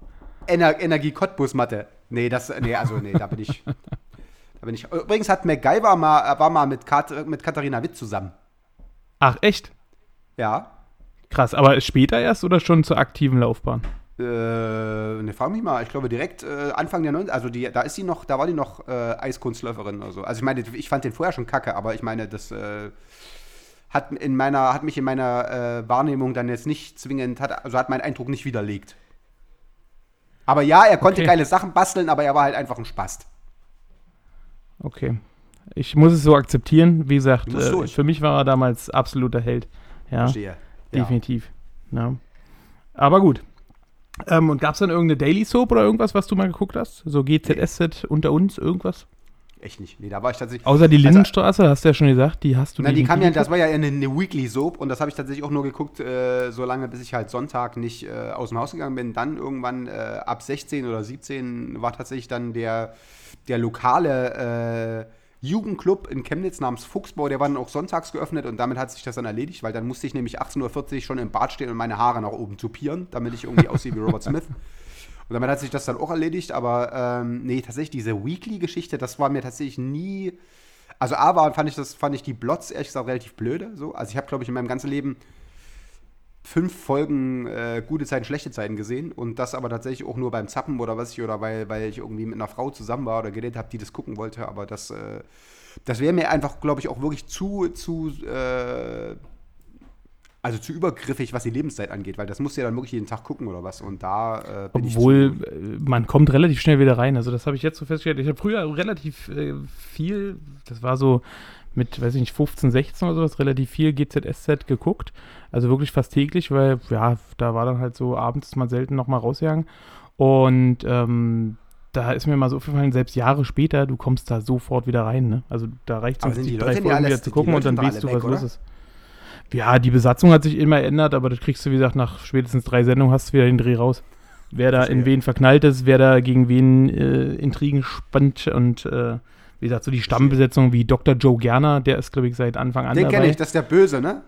Ener Energie-Cottbus-Matte. Nee, das, nee, also nee, da bin ich. Da bin ich. Übrigens hat MacGyver mal, war mal mit, Kat, mit Katharina Witt zusammen. Ach, echt? Ja. Krass. Aber später erst oder schon zur aktiven Laufbahn? Äh, ne, frag mich mal. Ich glaube direkt äh, Anfang der 90 also die, da ist sie noch, da war die noch äh, Eiskunstläuferin oder so. Also ich meine, ich fand den vorher schon kacke, aber ich meine, das äh, hat in meiner, hat mich in meiner äh, Wahrnehmung dann jetzt nicht zwingend, hat, also hat meinen Eindruck nicht widerlegt. Aber ja, er konnte Okay. geile Sachen basteln, aber er war halt einfach ein Spast. Okay. Ich muss es so akzeptieren. Wie gesagt, äh, für mich war er damals absoluter Held. Ja. Verstehe. Definitiv. Ja. Aber gut. Ähm, und gab es dann irgendeine Daily Soap oder irgendwas, was du mal geguckt hast? So GZSZ unter uns, irgendwas? echt nicht. Nee, da war ich tatsächlich. Außer die Also- Lindenstraße, hast du ja schon gesagt, die hast du Na, die nicht kam ja, das war ja eine, eine Weekly Soap und das habe ich tatsächlich auch nur geguckt, äh, so lange, bis ich halt Sonntag nicht äh, aus dem Haus gegangen bin. Dann irgendwann äh, ab 16 oder 17 war tatsächlich dann der, der lokale äh, Jugendclub in Chemnitz namens Fuchsbau, der war dann auch sonntags geöffnet und damit hat sich das dann erledigt, weil dann musste ich nämlich 18.40 Uhr schon im Bad stehen und meine Haare nach oben tupieren, damit ich irgendwie aussehe wie Robert Smith. Und damit hat sich das dann auch erledigt, aber ähm, nee, tatsächlich diese Weekly-Geschichte, das war mir tatsächlich nie. Also A war, fand ich das, fand ich die Blots ehrlich gesagt relativ blöde. So. Also ich habe, glaube ich, in meinem ganzen Leben fünf Folgen äh, gute Zeiten, schlechte Zeiten gesehen und das aber tatsächlich auch nur beim Zappen oder was ich, oder weil, weil ich irgendwie mit einer Frau zusammen war oder geredet habe, die das gucken wollte, aber das, äh, das wäre mir einfach, glaube ich, auch wirklich zu, zu, äh, also zu übergriffig, was die Lebenszeit angeht, weil das musst du ja dann wirklich jeden Tag gucken oder was und da äh, bin ich Obwohl, zu, äh, man kommt relativ schnell wieder rein. Also das habe ich jetzt so festgestellt. Ich habe früher relativ äh, viel, das war so mit, weiß ich nicht, 15, 16 oder sowas, relativ viel GZSZ geguckt. Also wirklich fast täglich, weil, ja, da war dann halt so abends mal selten noch mal rausgegangen. Und ähm, da ist mir mal so aufgefallen, selbst Jahre später, du kommst da sofort wieder rein. Ne? Also da reicht es, die die drei Leute Folgen wieder zu gucken und dann weißt du, was weg, los ist. Ja, die Besatzung hat sich immer ändert, aber das kriegst du, wie gesagt, nach spätestens drei Sendungen hast du wieder den Dreh raus. Wer da in wen verknallt ist, wer da gegen wen äh, Intrigen spannt und äh, wie gesagt, so die Stammbesetzung wie Dr. Joe Gerner, der ist, glaube ich, seit Anfang an Den kenne ich, das ist der Böse, ne?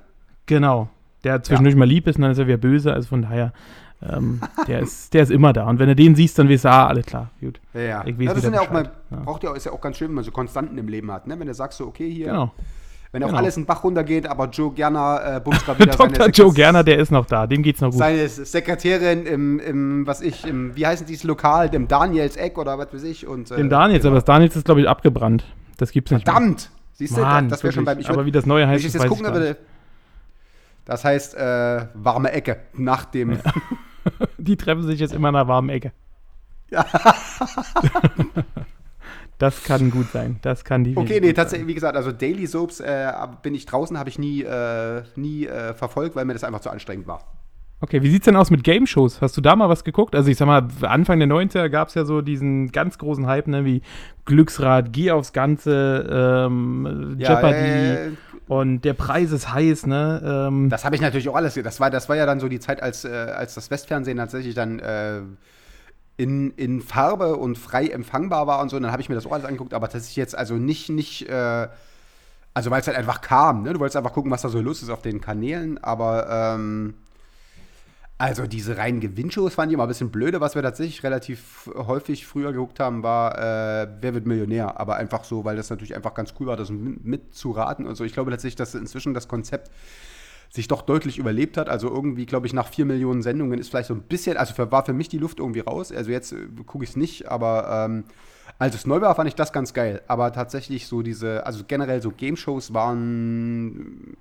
Genau. Der zwischendurch mal lieb ist und dann ist er wieder böse, also von daher, ähm, der, ist, der ist immer da. Und wenn du den siehst, dann weißt du, ah, alles klar, gut. Ja, ja. Ich weiß ja das sind ja auch mal. Ja. braucht ja, ist ja auch ganz schön, wenn man so Konstanten im Leben hat, ne? Wenn du sagst so, okay, hier, Genau. Wenn auch genau. alles in den Bach runtergeht, aber Joe Gerner äh, bumst grad wieder Dr. Joe Sekre- Gerner, der ist noch da, dem geht's noch gut. seine Sekretärin im, im, was ich, im, wie heißt dieses Lokal, dem Daniels Eck oder was weiß ich. Und, äh, Den Daniels, genau. aber das Daniels ist, glaube ich, abgebrannt. Das gibt's nicht mehr. Verdammt! Siehst du, Mann, das wäre schon beim. Ich aber wie das neue heißt, ich das jetzt weiß gucken ich würde. Das heißt, äh, warme Ecke nach dem. Die treffen sich jetzt immer in einer warmen Ecke. das kann gut sein. Das kann die. Okay, nee, tatsächlich, wie gesagt, also Daily Soaps äh, bin ich draußen, habe ich nie, äh, nie äh, verfolgt, weil mir das einfach zu anstrengend war. Okay, wie sieht's denn aus mit Game Shows? Hast du da mal was geguckt? Also ich sag mal, Anfang der 90er gab es ja so diesen ganz großen Hype, ne, wie Glücksrad, Geh aufs Ganze, ähm, Jeopardy äh, und der Preis ist heiß, ne? Ähm, Das habe ich natürlich auch alles. Das war, das war ja dann so die Zeit, als, äh, als das Westfernsehen tatsächlich dann äh, in, in Farbe und frei empfangbar war und so. Und dann habe ich mir das auch alles angeguckt, aber das ist jetzt also nicht, nicht äh, also weil es halt einfach kam. Ne? Du wolltest einfach gucken, was da so los ist auf den Kanälen, aber ähm, also diese reinen Gewinnshows fand ich immer ein bisschen blöde. Was wir tatsächlich relativ häufig früher geguckt haben, war äh, Wer wird Millionär? Aber einfach so, weil das natürlich einfach ganz cool war, das mit- mitzuraten und so. Ich glaube tatsächlich, dass inzwischen das Konzept sich doch deutlich überlebt hat. Also irgendwie, glaube ich, nach vier Millionen Sendungen ist vielleicht so ein bisschen, also für, war für mich die Luft irgendwie raus. Also jetzt äh, gucke ich es nicht, aber ähm, als es neu war, fand ich das ganz geil. Aber tatsächlich so diese, also generell so Game-Shows waren,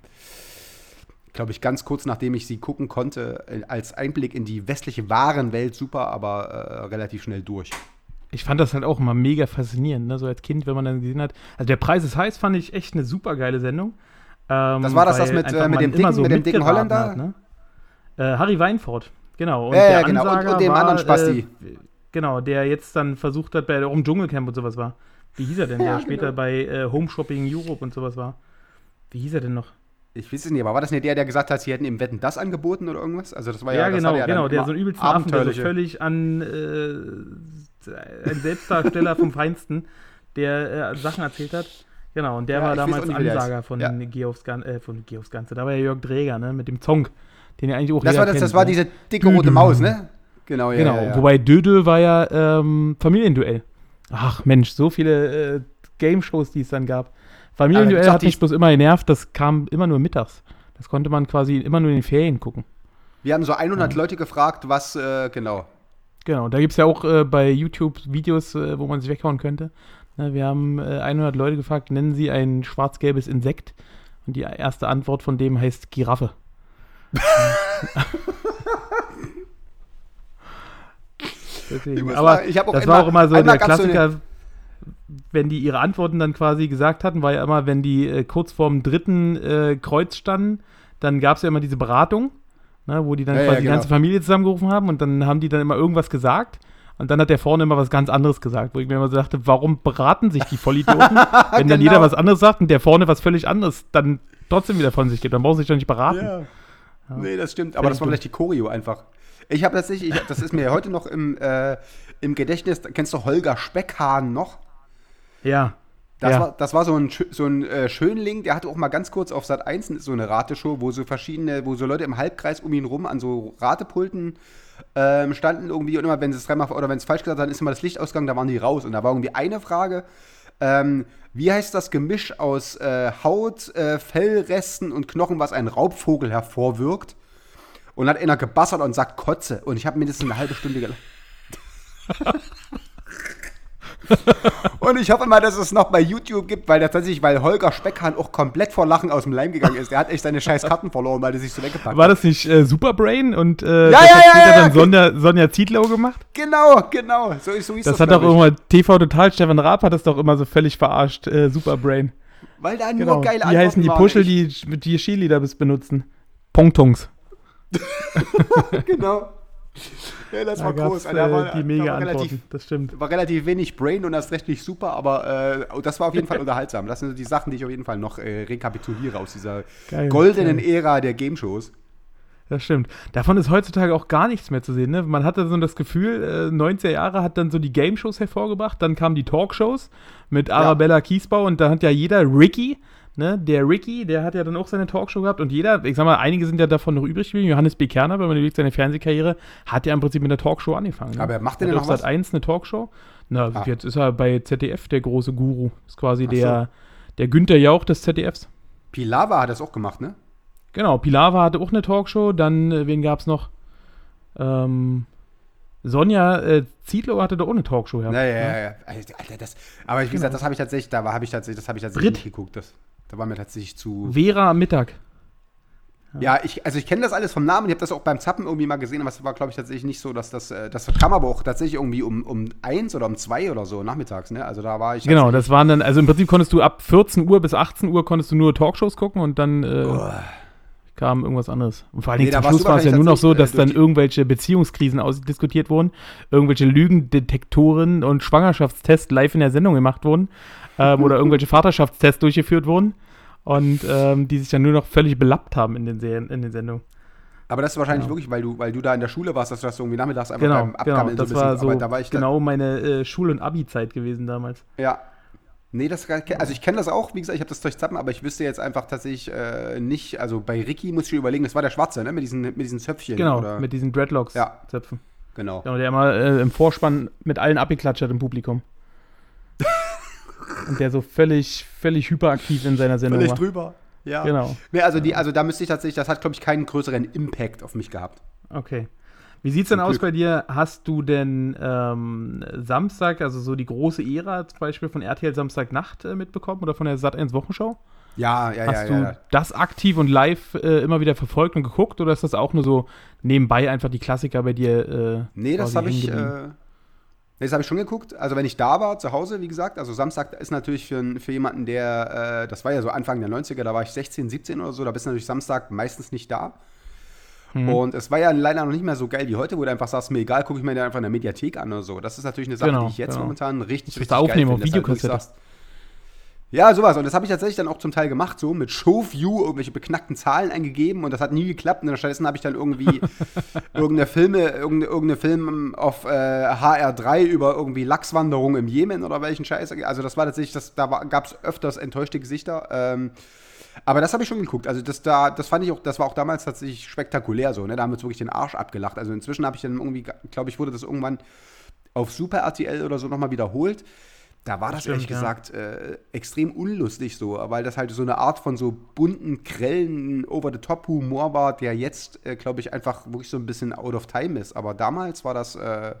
glaube ich, ganz kurz nachdem ich sie gucken konnte, äh, als Einblick in die westliche Warenwelt super, aber äh, relativ schnell durch. ich fand das halt auch immer mega faszinierend, ne? So als Kind, wenn man dann gesehen hat. Also der Preis ist heiß, fand ich echt eine super geile Sendung. Ähm, Das war das, das mit, äh, mit dem dicken- mit dem dicken Holländer? Hat, ne? äh, Harry Weinfurt, genau. Und Ja, ja, der genau. Und- und dem war, anderen Spasti. Äh, genau, der jetzt dann versucht hat, bei auch im Dschungelcamp und sowas war. Wie hieß er denn, der später bei äh, Home Shopping Europe und sowas war? Wie hieß er denn noch? Ich weiß es nicht, aber war das nicht der, der gesagt hat, sie hätten ihm Wetten das angeboten oder irgendwas? Also das war ja, Ja, genau, ja genau, der so ein übelsten Affen, der so völlig an äh, ein Selbstdarsteller vom Feinsten, der äh, Sachen erzählt hat. Genau, und der Ja, war damals nicht, Ansager von, Ja. Gan äh, von Geh aufs Ganze. Da war ja Jörg Dräger, ne, mit dem Zong, den ja eigentlich auch Das war, das, kennt, das war ne? diese dicke rote Düdü. Maus, ne? Genau, ja. Genau, ja, ja. wobei Dödel war ja ähm, Familienduell. Ach Mensch, so viele äh, Game-Shows, die es dann gab. Familienduell hat mich bloß immer genervt, das kam immer nur mittags. Das konnte man quasi immer nur in den Ferien gucken. Wir haben so 100 Leute gefragt, was, äh, genau. Genau, da gibt es ja auch äh, bei YouTube Videos, äh, wo man sich weghauen könnte. Ne, wir haben äh, 100 Leute gefragt, nennen sie ein schwarz-gelbes Insekt. Und die erste Antwort von dem heißt Giraffe. Deswegen. Aber sagen, ich das einmal- war auch immer so der gab's so Klassiker, wenn die ihre Antworten dann quasi gesagt hatten, war ja immer, wenn die äh, kurz vorm dritten äh, Kreuz standen, dann gab es ja immer diese Beratung, ne, wo die dann Ja, ja, quasi die genau. ganze Familie zusammengerufen haben und dann haben die dann immer irgendwas gesagt. Und dann hat der vorne immer was ganz anderes gesagt, wo ich mir immer so dachte, warum beraten sich die Vollidioten, wenn dann Genau. jeder was anderes sagt und der vorne was völlig anderes dann trotzdem wieder von sich gibt. Dann braucht sich doch nicht beraten. Ja. Nee, das stimmt. Aber das war vielleicht die Choreo einfach. Ich habe tatsächlich, ich, das ist mir heute noch im, äh, im Gedächtnis, kennst du Holger Speckhahn noch? Ja. Das, ja. war, das war so ein, so ein äh, Schönling, der hatte auch mal ganz kurz auf Sat 1 so eine Rateshow, wo so verschiedene, wo so Leute im Halbkreis um ihn rum an so Ratepulten ähm, standen irgendwie und immer, wenn sie es dreimal oder wenn es falsch gesagt hat, dann ist immer das Licht ausgegangen, da waren die raus. Und da war irgendwie eine Frage, ähm, wie heißt das Gemisch aus äh, Haut, äh, Fellresten und Knochen, was ein Raubvogel hervorwirkt? Und hat einer gebassert und sagt Kotze. Und ich habe mindestens eine halbe Stunde gelacht. Und ich hoffe mal, dass es noch bei YouTube gibt, weil das tatsächlich, weil Holger Speckhahn auch komplett vor Lachen aus dem Leim gegangen ist. Der hat echt seine scheiß Karten verloren, weil er sich so weggepackt War hat. das nicht äh, Superbrain und äh, Ja, das ja, hat ja, später ja, dann ja. Sonja, Sonja Zietlow gemacht? Genau, genau. So, so hieß Das das, hat doch irgendwann TV Total, Stefan Raab hat das doch immer so völlig verarscht, äh, Superbrain. Weil da Genau. nur geile Wie heißen die Puschel, die die bis benutzen? Pongtongs. Genau. Ja, das war Da groß. gab's, Da äh, war, die da mega war relativ. Das stimmt. war relativ wenig Brain und das recht nicht super, aber äh, das war auf jeden Fall unterhaltsam. Das sind so die Sachen, die ich auf jeden Fall noch äh, rekapituliere aus dieser Geil, goldenen geil. Ära der Game-Shows. Das stimmt. Davon ist heutzutage auch gar nichts mehr zu sehen. Ne? Man hatte so das Gefühl, äh, 90er Jahre hat dann so die Game-Shows hervorgebracht, dann kamen die Talkshows mit Arabella Kiesbau und da hat ja jeder Ricky, ne? der Ricky, der hat ja dann auch seine Talkshow gehabt und jeder, ich sag mal, einige sind ja davon noch übrig geblieben. Johannes B. Kerner, wenn man überlegt, seine Fernsehkarriere, hat ja im Prinzip mit der Talkshow angefangen. Ne? Aber macht der Hat denn noch was? Sat 1 eine Talkshow? Na, Ah. jetzt ist er bei ZDF der große Guru. Ist quasi so. der, der Günther Jauch des ZDFs. Pilava hat das auch gemacht, ne? Genau, Pilava hatte auch eine Talkshow, dann, äh, wen gab's noch? Ähm, Sonja äh, Zietlow hatte da auch eine Talkshow gehabt. Ja, ja, ja. ja. Alter, das, aber wie gesagt, das habe ich tatsächlich, da habe ich tatsächlich, das habe ich tatsächlich Brit. nicht geguckt. Das, da war mir tatsächlich zu. Vera am Mittag. Ja, ich, also ich kenne das alles vom Namen. Ich habe das auch beim Zappen irgendwie mal gesehen, aber es war, glaube ich, tatsächlich nicht so, dass das, äh, das kam aber auch tatsächlich irgendwie um, um eins oder um zwei oder so nachmittags, ne? Also da war ich. Genau, das waren dann, also im Prinzip konntest du ab 14 Uhr bis 18 Uhr konntest du nur Talkshows gucken und dann äh, kam irgendwas anderes. Und vor allen Nee, Dingen da zum Schluss war es ja nur noch so, dass äh, dann irgendwelche Beziehungskrisen ausdiskutiert wurden, irgendwelche Lügendetektoren und Schwangerschaftstests live in der Sendung gemacht wurden ähm, oder irgendwelche Vaterschaftstests durchgeführt wurden und ähm, die sich dann nur noch völlig belappt haben in den, Serien, in den Sendungen. Aber das ist wahrscheinlich wirklich, weil du, weil du da in der Schule warst, dass du das irgendwie nachmittags einfach Genau, beim genau, Abgammeln das so ein bisschen, war so war dann- genau meine äh, Schul- und Abi-Zeit gewesen damals. Ja. Nee, das also ich kenne das auch, wie gesagt, ich habe das durch Zappen, aber ich wüsste jetzt einfach tatsächlich äh, nicht, also bei Ricky muss ich überlegen, das war der Schwarze, ne, mit diesen, mit diesen Zöpfchen. Genau, oder? mit diesen Dreadlocks-Zöpfen. genau. Genau, der immer äh, im Vorspann mit allen abgeklatscht hat im Publikum. Und der so völlig, völlig hyperaktiv in seiner Sendung Völlig war. drüber. Ja. Genau. Nee, also, die, also da müsste ich tatsächlich, das hat, glaube ich, keinen größeren Impact auf mich gehabt. Okay. Wie sieht's denn Zum aus bei dir? Hast du denn ähm, Samstag, also so die große Ära zum Beispiel von RTL Samstagnacht äh, mitbekommen oder von der Sat1 Wochenschau? Ja, ja, Hast ja, du ja. das aktiv und live äh, immer wieder verfolgt und geguckt oder ist das auch nur so nebenbei einfach die Klassiker bei dir? Äh, Nee, das habe ich, äh, das habe ich schon geguckt. Also wenn ich da war, zu Hause, wie gesagt, also Samstag ist natürlich für, für jemanden, der, äh, das war ja so Anfang der 90er, da war ich 16, 17 oder so, da bist du natürlich Samstag meistens nicht da. Mhm. Und es war ja leider noch nicht mehr so geil wie heute, wo du einfach sagst, mir egal, gucke ich mir den einfach in der Mediathek an oder so. Das ist natürlich eine Sache, Genau, die ich jetzt genau. momentan richtig, richtig du aufnehmen geil auf halt Videokassette. sagst, ja, sowas. Und das habe ich tatsächlich dann auch zum Teil gemacht, so mit Showview, irgendwelche beknackten Zahlen eingegeben und das hat nie geklappt. Und stattdessen habe ich dann irgendwie irgendeine Filme, irgendeine, irgendeine Film auf äh, HR3 über irgendwie Lachswanderung im Jemen oder welchen Scheiß. Also das war tatsächlich, das, da gab es öfters enttäuschte Gesichter. Ähm, aber das habe ich schon geguckt. Also das da, das fand ich auch, das war auch damals tatsächlich spektakulär so. Ne? Da haben wir uns wirklich den Arsch abgelacht. Also inzwischen habe ich dann irgendwie, glaube ich, wurde das irgendwann auf Super RTL oder so nochmal wiederholt. Da war das, Stimmt, ehrlich ja. gesagt äh, extrem unlustig so, weil das halt so eine Art von so bunten, grellen, over-the-top-Humor war, der jetzt, äh, glaube ich, einfach wirklich so ein bisschen out of time ist. Aber damals war das, äh,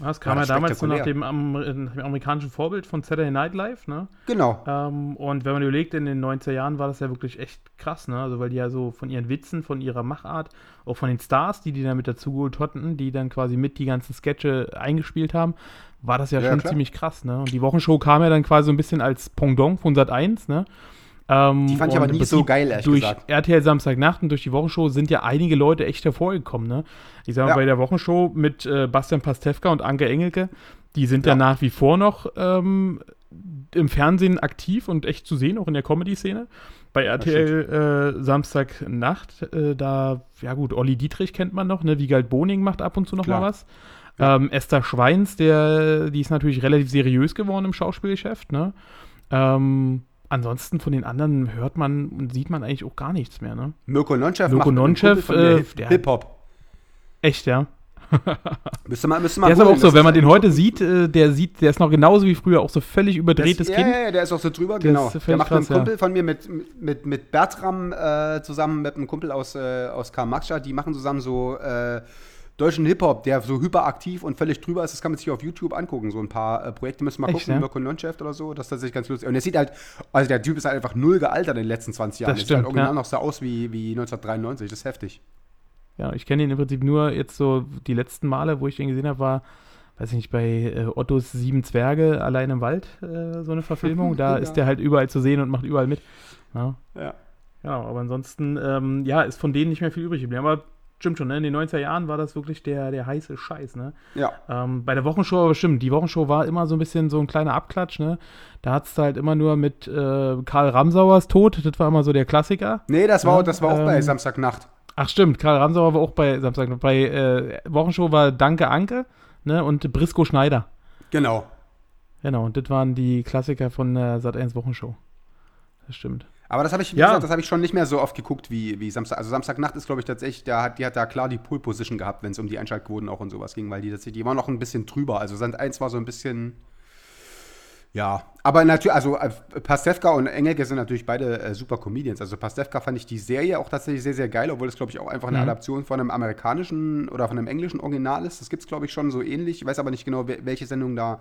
Das kam ja das damals so nach dem, Amer nach dem amerikanischen Vorbild von Saturday Night Live, ne? genau. Ähm, und wenn man überlegt, in den 90er Jahren war das ja wirklich echt krass, ne? Also weil die ja so von ihren Witzen, von ihrer Machart, auch von den Stars, die die da mit dazugeholt hatten, die dann quasi mit die ganzen Sketche eingespielt haben, war das ja, Ja, schon klar. ziemlich krass, ne? Und die Wochenshow kam ja dann quasi so ein bisschen als Pendant von Sat 1, ne? Ähm, Die fand ich aber nie so geil, ehrlich durch gesagt. RTL Samstagnacht und durch die Wochenshow sind ja einige Leute echt hervorgekommen. Ne? Ich sag mal, Ja. bei der Wochenshow mit äh, Bastian Pastewka und Anke Engelke, die sind ja, Ja. nach wie vor noch ähm, im Fernsehen aktiv und echt zu sehen, auch in der Comedy-Szene. Bei RTL äh, Samstagnacht, äh, da, ja gut, Olli Dietrich kennt man noch, ne? Wiegald Boning macht ab und zu noch Klar. mal was. Ähm, Esther Schweins, der, die ist natürlich relativ seriös geworden im Schauspielgeschäft, ne? Ähm, ansonsten von den anderen hört man und sieht man eigentlich auch gar nichts mehr, ne? Mirko Nonchev Mirko macht Nonchev, äh, Hip- der- Hip-Hop. Echt, ja. Müsste man, müsste man Der ist aber auch so, wenn man den heute sieht, äh, der sieht, der ist noch genauso wie früher, auch so völlig überdrehtes das, Kind. Ja, ja, ja, der ist auch so drüber, Der genau. ist völlig Der macht krass, einem ja. Kumpel von mir, mit, mit, mit Bertram äh, zusammen, mit einem Kumpel aus, äh, aus Karl Marxstadt, die machen zusammen so äh, deutschen Hip-Hop, der so hyperaktiv und völlig drüber ist. Das kann man sich auf YouTube angucken. So ein paar äh, Projekte müssen wir mal Echt, gucken, ja? Mirko Nonchef oder so. Das ist tatsächlich ganz lustig. Und der sieht halt, also der Typ ist halt einfach null gealtert in den letzten 20 Jahren. Das Der stimmt, sieht halt original ja. noch so aus wie, wie 1993. Das ist heftig. Ja, ich kenne ihn im Prinzip nur jetzt so die letzten Male, wo ich den gesehen habe, war, weiß ich nicht, bei äh, Ottos Sieben Zwerge allein im Wald, äh, so eine Verfilmung. Da Ja. ist der halt überall zu sehen und macht überall mit. Ja, Ja. ja aber ansonsten, ähm, ja, ist von denen nicht mehr viel übrig geblieben. Aber stimmt schon, ne? in den 90er Jahren war das wirklich der, der heiße Scheiß, ne? Ja. Ähm, bei der Wochenshow aber stimmt, die Wochenshow war immer so ein bisschen so ein kleiner Abklatsch, ne? Da hat es halt immer nur mit äh, Karl Ramsauers Tod, das war immer so der Klassiker. Nee, das war, Ja, das war auch bei ähm, Samstagnacht. Ach stimmt, Karl Ramsauer war auch bei Samstag. Bei äh, Wochenshow war Danke Anke ne, und Brisco Schneider. Genau. Genau, und das waren die Klassiker von der Sat1 Wochenshow. Das stimmt. Aber das habe ich, wie Ja. gesagt, das habe ich schon nicht mehr so oft geguckt wie, wie Samstag. Also Samstagnacht ist, glaube ich, tatsächlich, da hat, die hat da klar die Pole Position gehabt, wenn es um die Einschaltquoten auch und sowas ging, weil die tatsächlich, die waren noch ein bisschen drüber. Also Sand 1 war so ein bisschen. Ja, aber natürlich, also äh, Pastewka und Engelke sind natürlich beide äh, super Comedians. Also Pastewka fand ich die Serie auch tatsächlich sehr, sehr geil, obwohl es, glaube ich, auch einfach eine Mhm. Adaption von einem amerikanischen oder von einem englischen Original ist. Das gibt es, glaube ich, schon so ähnlich. Ich weiß aber nicht genau, wel- welche Sendung da,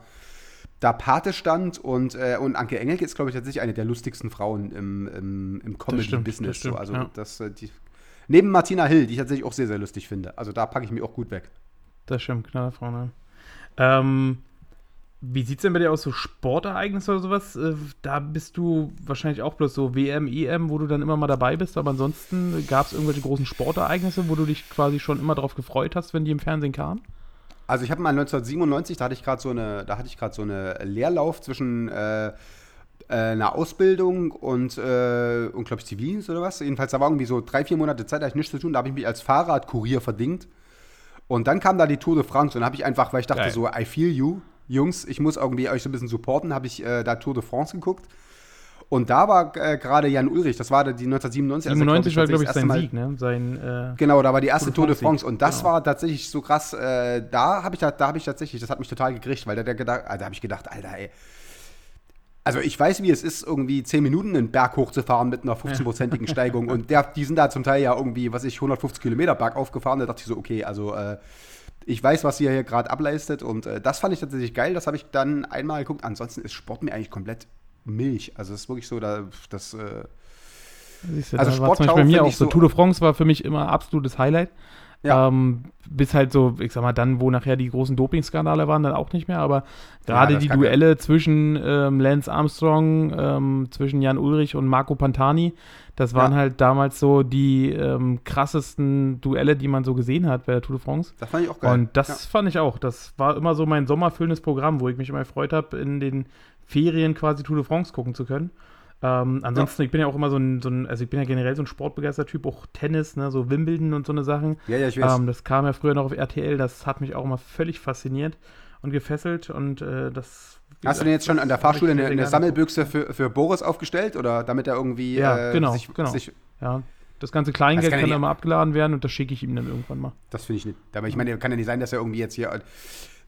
da Pate stand. Und, äh, und Anke Engelke ist, glaube ich, tatsächlich eine der lustigsten Frauen im, im, im Comedy-Business. so. Also ja. das, äh, die, neben Martina Hill, die ich tatsächlich auch sehr, sehr lustig finde. Also da packe ich mich auch gut weg. Das stimmt, Knallerfrau, ne? Ähm, wie sieht's denn bei dir aus, so Sportereignisse oder sowas? Äh, da bist du wahrscheinlich auch bloß so WM, EM, wo du dann immer mal dabei bist, aber ansonsten gab es irgendwelche großen Sportereignisse, wo du dich quasi schon immer drauf gefreut hast, wenn die im Fernsehen kamen? Also ich habe mal 1997, da hatte ich gerade so eine, da hatte ich gerade so eine Leerlauf zwischen äh, äh, einer Ausbildung und, äh, und glaube ich, Zivildienst oder was. Jedenfalls, da war irgendwie so drei, vier Monate Zeit, da hatte ich nichts zu tun. Da habe ich mich als Fahrradkurier verdingt. Und dann kam da die Tour de France und habe ich einfach, weil ich dachte Geil. so, I feel you, Jungs, ich muss irgendwie euch so ein bisschen supporten, habe ich äh, da Tour de France geguckt. Und da war äh, gerade Jan Ulrich, das war die 1997. als er, 97 war, glaube ich, sein Sieg, ne? Sein, äh, Genau, da war die erste Tour de. France und das Genau. war tatsächlich so krass. Äh, da habe ich, da, da hab ich tatsächlich, das hat mich total gekriegt, weil da, der gedacht, ah, da habe ich gedacht, Alter, ey. Also ich weiß, wie es ist, irgendwie 10 Minuten einen Berg hochzufahren mit einer 15-prozentigen Steigung und der, die sind da zum Teil ja irgendwie, was ich, 150 Kilometer bergauf gefahren. Da dachte ich so, okay, also äh, ich weiß, was ihr hier gerade ableistet und äh, das fand ich tatsächlich geil. Das habe ich dann einmal geguckt. Ansonsten ist Sport mir eigentlich komplett Milch. Also es ist wirklich so, da, das, äh, Siehst du, Also da war zum Sportschau Beispiel bei mir auch so. Tour de France war für mich immer absolutes Highlight. Ja. Ähm, bis halt so, ich sag mal, dann, wo nachher die großen Dopingskandale waren, dann auch nicht mehr. Aber gerade das die Duelle zwischen ähm, Lance Armstrong, ähm, zwischen Jan Ulrich und Marco Pantani, das waren Ja. halt damals so die ähm, krassesten Duelle, die man so gesehen hat bei der Tour de France. das fand ich auch geil. Und das Ja. fand ich auch. Das war immer so mein sommerfüllendes Programm, wo ich mich immer gefreut habe, in den Ferien quasi Tour de France gucken zu können. Ähm, ansonsten, ich bin ja auch immer so ein, so ein, also ich bin ja generell so ein sportbegeisterter Typ, auch Tennis, ne, so Wimbledon und so eine Sachen. Ja, ja, ich weiß. Ähm, das kam ja früher noch auf RTL, das hat mich auch immer völlig fasziniert und gefesselt und äh, das. Hast du denn jetzt schon an der Fahrschule eine, eine Sammelbüchse für, für Boris aufgestellt oder damit er irgendwie Ja, äh, genau, sich, genau. sich Ja, das ganze Kleingeld Das kann kann, ja dann mal abgeladen werden und das schicke ich ihm dann irgendwann mal. Das finde ich nicht. Aber ich meine, kann ja nicht sein, dass er irgendwie jetzt hier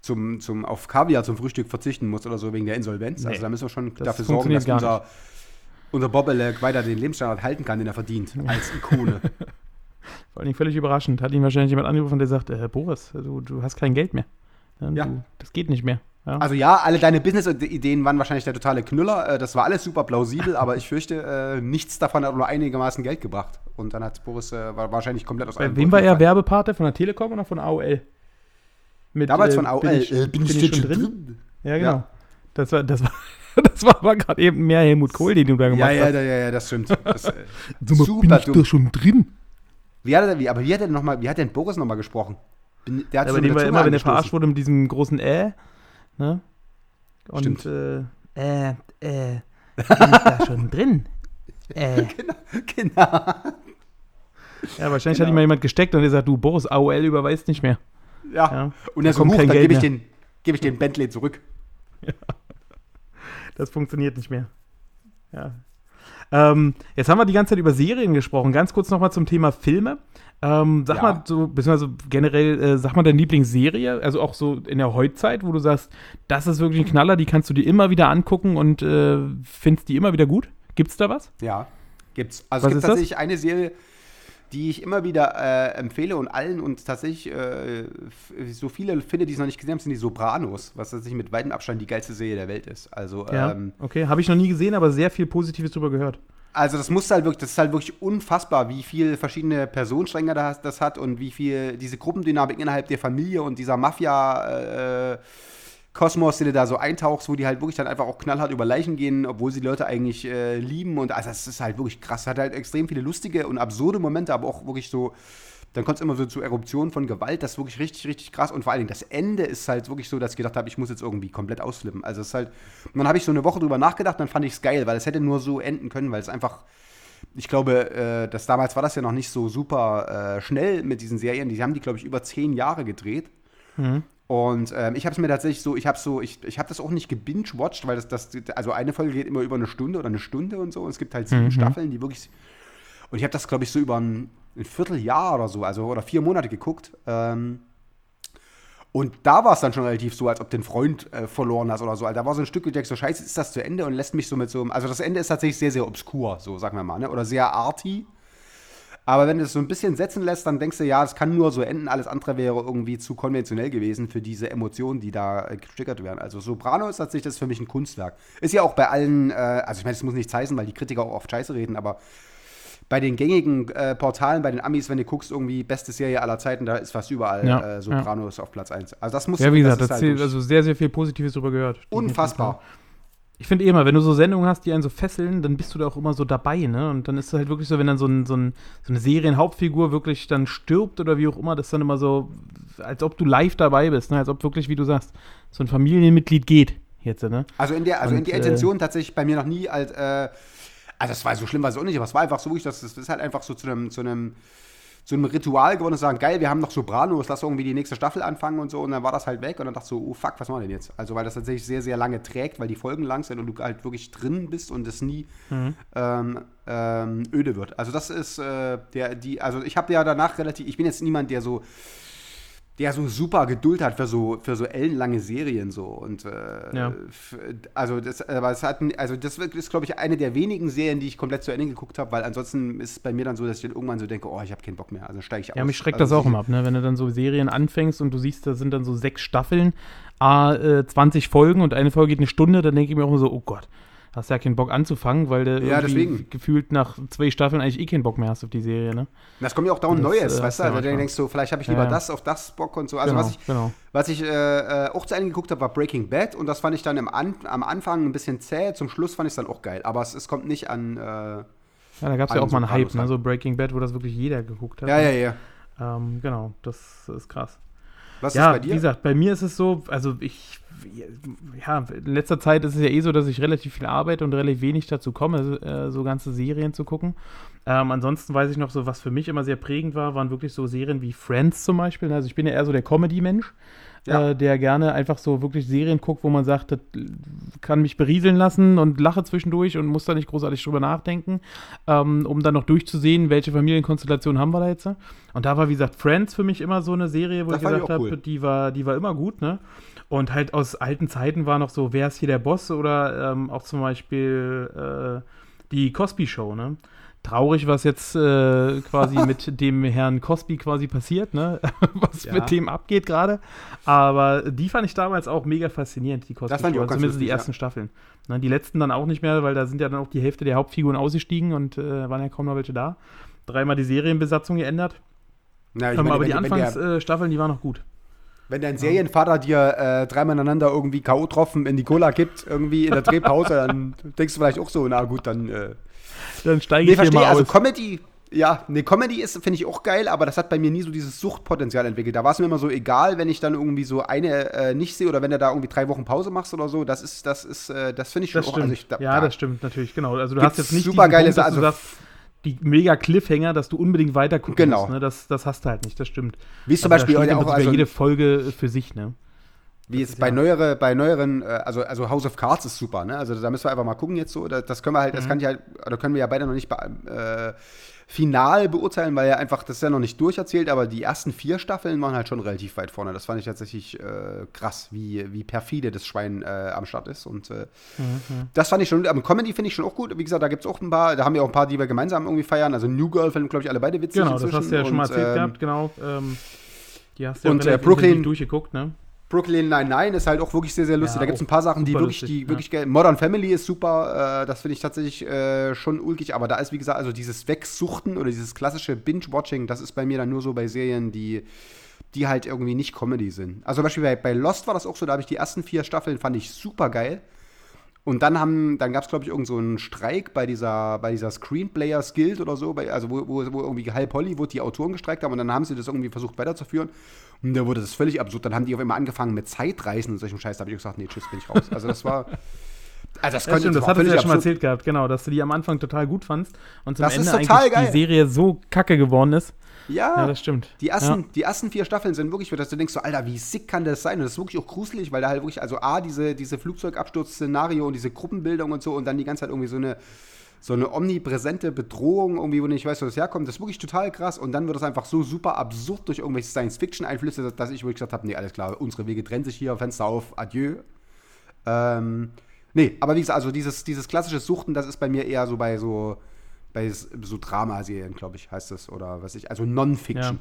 zum, zum, auf Kaviar zum Frühstück verzichten muss oder so wegen der Insolvenz. Nee, also da müssen wir schon dafür sorgen, dass unser, unser Bobbele weiter den Lebensstandard halten kann, den er verdient. Als Ikone. Vor allem völlig überraschend. Hat ihn wahrscheinlich jemand angerufen, der sagt, äh, Boris, du, du hast kein Geld mehr. Ja, Ja. Du, das geht nicht mehr. Ja. Also ja, alle deine Business-Ideen waren wahrscheinlich der totale Knüller. Äh, Das war alles super plausibel, aber ich fürchte, äh, nichts davon hat nur einigermaßen Geld gebracht. Und dann hat Boris äh, wahrscheinlich komplett aus Bei allen wem war er. Werbepate? Von der Telekom oder von AOL? Mit, Damals äh, von AOL. Bin ich, Äh, bin ich schon drin? Ja, genau. Ja. Das war, das war das war aber gerade eben mehr Helmut Kohl, den du da gemacht Ja, ja, hast. ja, ja, das stimmt. Das, äh, Sag mal, bin ich da schon drin? wie hat er, wie, aber wie hat er noch mal, wie hat denn Boris nochmal gesprochen? Bin, der hat Ja, so dem war immer, wenn er verarscht wurde mit diesem großen Äh, ne? Und, Stimmt. äh, äh, äh, bin ich da schon drin? Äh. Genau. Ja, wahrscheinlich hat ihm mal jemand gesteckt und er sagt, du, Boris, AOL überweist nicht mehr. Ja. Ja. Und er so, dann gebe ich, den, geb ich den Bentley zurück. Das funktioniert nicht mehr. Ja. Ähm, jetzt haben wir die ganze Zeit über Serien gesprochen. Ganz kurz nochmal zum Thema Filme. Ähm, sag Ja. mal so, beziehungsweise generell, äh, sag mal deine Lieblingsserie, also auch so in der Heutzeit, wo du sagst, das ist wirklich ein Knaller, die kannst du dir immer wieder angucken und äh, findest die immer wieder gut. Gibt's da was? Ja, gibt's. Also Was es gibt ist das? tatsächlich eine Serie, die ich immer wieder äh, empfehle und allen und tatsächlich äh, so viele finde, die es noch nicht gesehen haben, sind die Sopranos, was tatsächlich mit weitem Abstand die geilste Serie der Welt ist. Also, Ja. ähm, okay, habe ich noch nie gesehen, aber sehr viel Positives drüber gehört. also das muss halt wirklich, das ist halt wirklich unfassbar, wie viel verschiedene Personenstränge das, das hat und wie viel diese Gruppendynamik innerhalb der Familie und dieser Mafia äh, Kosmos, den du da so eintauchst, wo die halt wirklich dann einfach auch knallhart über Leichen gehen, obwohl sie Leute eigentlich äh, lieben. Und also das ist halt wirklich krass. Hat halt extrem viele lustige und absurde Momente, aber auch wirklich so. Dann kommt es immer so zu Eruptionen von Gewalt, das ist wirklich richtig, richtig krass. Und vor allen Dingen das Ende ist halt wirklich so, dass ich gedacht habe, ich muss jetzt irgendwie komplett ausflippen. Also es ist halt. Und dann habe ich so eine Woche drüber nachgedacht, dann fand ich es geil, weil es hätte nur so enden können, weil es einfach. Ich glaube, äh, das, damals war das ja noch nicht so super äh, schnell mit diesen Serien. Die haben die, glaube ich, über zehn Jahre gedreht. Und ähm, ich habe es mir tatsächlich so, ich habe so, ich, ich habe das auch nicht gebinged-watched, weil das, das, also eine Folge geht immer über eine Stunde oder eine Stunde und so. Und es gibt halt sieben Staffeln, die wirklich. Und ich habe das, glaube ich, so über ein, ein Vierteljahr oder so, also oder vier Monate geguckt. Ähm, und da war es dann schon relativ so, als ob du den Freund äh, verloren hast oder so. Also da war so ein Stück, wo ich so scheiße, ist das zu Ende und lässt mich so mit so einem. Also das Ende ist tatsächlich sehr, sehr obskur, so sagen wir mal, ne? Oder sehr arty. Aber wenn du es so ein bisschen setzen lässt, dann denkst du, ja, es kann nur so enden, alles andere wäre irgendwie zu konventionell gewesen für diese Emotionen, die da äh, gestickert werden. Also Soprano ist tatsächlich das für mich ein Kunstwerk. Ist ja auch bei allen, äh, also ich meine, das muss nichts heißen, weil die Kritiker auch oft scheiße reden, aber bei den gängigen äh, Portalen, bei den Amis, wenn du guckst, irgendwie beste Serie aller Zeiten, da ist fast überall Ja, äh, Sopranos auf Platz 1. Also das muss Ja, wie gesagt, halt also sehr, sehr viel Positives drüber gehört. unfassbar. Ich finde eh immer, wenn du so Sendungen hast, die einen so fesseln, dann bist du da auch immer so dabei, ne? Und dann ist es halt wirklich so, wenn dann so, ein, so, ein, so eine Serienhauptfigur wirklich dann stirbt oder wie auch immer, das ist dann immer so, als ob du live dabei bist, ne? Als ob wirklich, wie du sagst, so ein Familienmitglied geht jetzt, ne? Also in der, also in Und, die äh, Intention tatsächlich bei mir noch nie als, äh, also das war so schlimm, war es auch nicht, aber es war einfach so, wirklich, dass das ist halt einfach so zu einem, zu einem, zu einem Ritual geworden, zu sagen, geil, wir haben noch Sopranos, lass irgendwie die nächste Staffel anfangen und so, und dann war das halt weg und dann dachte ich so, oh fuck, was machen wir denn jetzt? Also weil das tatsächlich sehr, sehr lange trägt, weil die Folgen lang sind und du halt wirklich drin bist und es nie ähm, ähm, öde wird. Also das ist äh, der, die, also ich habe ja danach relativ, ich bin jetzt niemand, der so der so super Geduld hat für so, für so ellenlange Serien so. Und äh, Ja. also das, aber es hat, also das ist, glaube ich, eine der wenigen Serien, die ich komplett zu Ende geguckt habe, weil ansonsten ist es bei mir dann so, dass ich dann irgendwann so denke, oh, ich habe keinen Bock mehr. Also steige ich aus. Ja, mich schreckt also, das auch immer ab, ne? Wenn du dann so Serien anfängst und du siehst, da sind dann so sechs Staffeln, a, äh, 20 Folgen und eine Folge geht eine Stunde, dann denke ich mir auch immer so, oh Gott, hast ja keinen Bock anzufangen, weil du Ja, gefühlt nach zwei Staffeln eigentlich eh keinen Bock mehr hast auf die Serie, ne? Das kommt ja auch dauernd Neues, äh, weißt du? Also dann denkst du, vielleicht habe ich lieber ja. das auf das Bock und so. Also genau, was ich, genau. was ich äh, äh, auch zu Ende geguckt habe, war Breaking Bad und das fand ich dann im An am Anfang ein bisschen zäh, zum Schluss fand ich es dann auch geil. Aber es, es kommt nicht an. Äh, Ja, da gab es ja auch mal einen Hype, ne? So Breaking Bad, wo das wirklich jeder geguckt hat. ja, ja, ja. Ähm, genau, das ist krass. Was ja, ist bei dir? wie gesagt, bei mir ist es so, also ich, ja, in letzter Zeit ist es ja eh so, dass ich relativ viel arbeite und relativ wenig dazu komme, äh, so ganze Serien zu gucken. Ähm, ansonsten weiß ich noch so, was für mich immer sehr prägend war, waren wirklich so Serien wie Friends zum Beispiel. Also ich bin ja eher so der Comedy-Mensch, Ja. äh, der gerne einfach so wirklich Serien guckt, wo man sagt, das kann mich berieseln lassen und lache zwischendurch und muss da nicht großartig drüber nachdenken, ähm, um dann noch durchzusehen, welche Familienkonstellation haben wir da jetzt. Und da war, wie gesagt, Friends für mich immer so eine Serie, wo Das ich gesagt habe, cool. die war, die war immer gut, ne? Und halt aus alten Zeiten war noch so, wer ist hier der Boss oder ähm, auch zum Beispiel äh, die Cosby Show, ne? Traurig, was jetzt äh, quasi mit dem Herrn Cosby quasi passiert, ne? was Ja. mit dem abgeht gerade. Aber die fand ich damals auch mega faszinierend, die Cosby Das fand ich auch ganz Zumindest die lustig, ja. ersten Staffeln. Ne? Die letzten dann auch nicht mehr, weil da sind ja dann auch die Hälfte der Hauptfiguren ausgestiegen und äh, waren ja kaum noch welche da. Dreimal die Serienbesatzung geändert. Na, meine, aber die wenn, der, Anfangsstaffeln, die waren noch gut. Wenn dein Serienvater dir äh, dreimal ineinander irgendwie K.O.-Tropfen in die Cola gibt, irgendwie in der Drehpause, dann denkst du vielleicht auch so, na gut, dann. Dann steige nee, ich hier verstehe. mal Also aus. Comedy, ja, ne, Comedy ist, finde ich auch geil, aber das hat bei mir nie so dieses Suchtpotenzial entwickelt. Da war es mir immer so egal, wenn ich dann irgendwie so eine äh, nicht sehe oder wenn du da irgendwie drei Wochen Pause machst oder so. Das ist, das ist, äh, das finde ich schon Das auch. Also ich, da, ja, da- das stimmt natürlich, genau. Also du hast jetzt nicht supergeile diesen Punkt, also- sagst, die mega Cliffhanger, dass du unbedingt weiter gucken Genau. musst. Ne? Das, das hast du halt nicht, das stimmt. Wie es zum Also da Beispiel im auch, also, jede Folge für sich, ne? Wie es bei neuere, bei neueren, äh, also, also House of Cards ist super, ne? Also da müssen wir einfach mal gucken jetzt so. Da- Das können wir halt, das kann ich halt, oder können wir ja beide noch nicht äh, final beurteilen, weil ja einfach, das ist ja noch nicht durcherzählt, aber die ersten vier Staffeln waren halt schon relativ weit vorne. Das fand ich tatsächlich äh, krass, wie, wie perfide das Schwein äh, am Start ist. Und äh, das fand ich schon, aber Comedy finde ich schon auch gut. Wie gesagt, da gibt es auch ein paar, da haben wir auch ein paar, die wir gemeinsam irgendwie feiern. Also New Girl finden, glaube ich, alle beide witzig. Genau, das hast du ja schon mal inzwischen. erzählt Und, ähm, gehabt, genau. Ähm, die hast du ja und, äh, Brooklyn- durchgeguckt, ne? Brooklyn Nine-Nine ist halt auch wirklich sehr, sehr lustig. Ja, da gibt es ein paar Sachen, die wirklich, lustig, die ja. wirklich geil. Modern Family ist super, äh, das finde ich tatsächlich äh, schon ulkig, aber da ist, wie gesagt, also dieses Wegsuchten oder dieses klassische Binge-Watching, das ist bei mir dann nur so bei Serien, die, die halt irgendwie nicht Comedy sind. Also zum Beispiel bei, bei Lost war das auch so, da habe ich die ersten vier Staffeln, fand ich super geil. Und dann haben, dann gab es, glaube ich, irgend so einen Streik bei dieser, bei dieser Screenplayers Guild oder so, bei, also wo, wo, wo irgendwie halb Hollywood die Autoren gestreikt haben und dann haben sie das irgendwie versucht weiterzuführen. Und da wurde das völlig absurd. Dann haben die auf einmal angefangen mit Zeitreisen und solchem Scheiß. Da habe ich gesagt, nee, tschüss, bin ich raus. Also das war. Also das, Ja, könnte stimmt, das hattest du völlig ja schon mal erzählt gehabt, genau, dass du die am Anfang total gut fandst und zum Das Ende eigentlich geil. die Serie so kacke geworden ist. Ja, Ja, das stimmt. Die ersten, Ja. die ersten vier Staffeln sind wirklich, dass du denkst, so, Alter, wie sick kann das sein? Und das ist wirklich auch gruselig, weil da halt wirklich, also A, diese, diese Flugzeugabsturz-Szenario und diese Gruppenbildung und so und dann die ganze Zeit irgendwie so eine, so eine omnipräsente Bedrohung, irgendwie, wo du nicht weißt, wo das herkommt. Das ist wirklich total krass. Und dann wird es einfach so super absurd durch irgendwelche Science-Fiction-Einflüsse, dass ich wirklich gesagt habe, nee, alles klar, unsere Wege trennen sich hier, Fenster auf, adieu. Ähm, nee, aber wie gesagt, also dieses, dieses klassische Suchten, das ist bei mir eher so bei so, bei so Dramaserien, glaube ich, heißt das. Oder was ich, also Non-Fiction.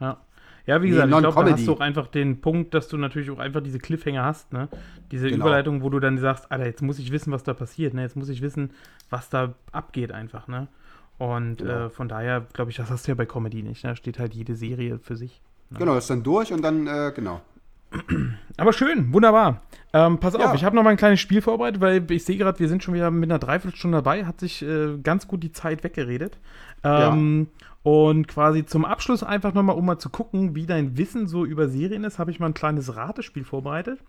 Ja. Ja, wie Nee, gesagt, ich glaube, da hast du auch einfach den Punkt, dass du natürlich auch einfach diese Cliffhanger hast, ne? Diese Genau. Überleitung, wo du dann sagst, Alter, jetzt muss ich wissen, was da passiert, ne? Jetzt muss ich wissen, was da abgeht einfach, ne? Und Genau. äh, von daher, glaube ich, das hast du ja bei Comedy nicht, ne? Da steht halt jede Serie für sich. Genau, das ist dann durch und dann, äh, genau. Aber schön, wunderbar. Ähm, pass Ja. auf, ich habe noch mal ein kleines Spiel vorbereitet, weil ich sehe gerade, wir sind schon wieder mit einer Dreiviertelstunde dabei, hat sich äh, ganz gut die Zeit weggeredet. Ähm, Und quasi zum Abschluss einfach noch mal, um mal zu gucken, wie dein Wissen so über Serien ist, habe ich mal ein kleines Ratespiel vorbereitet.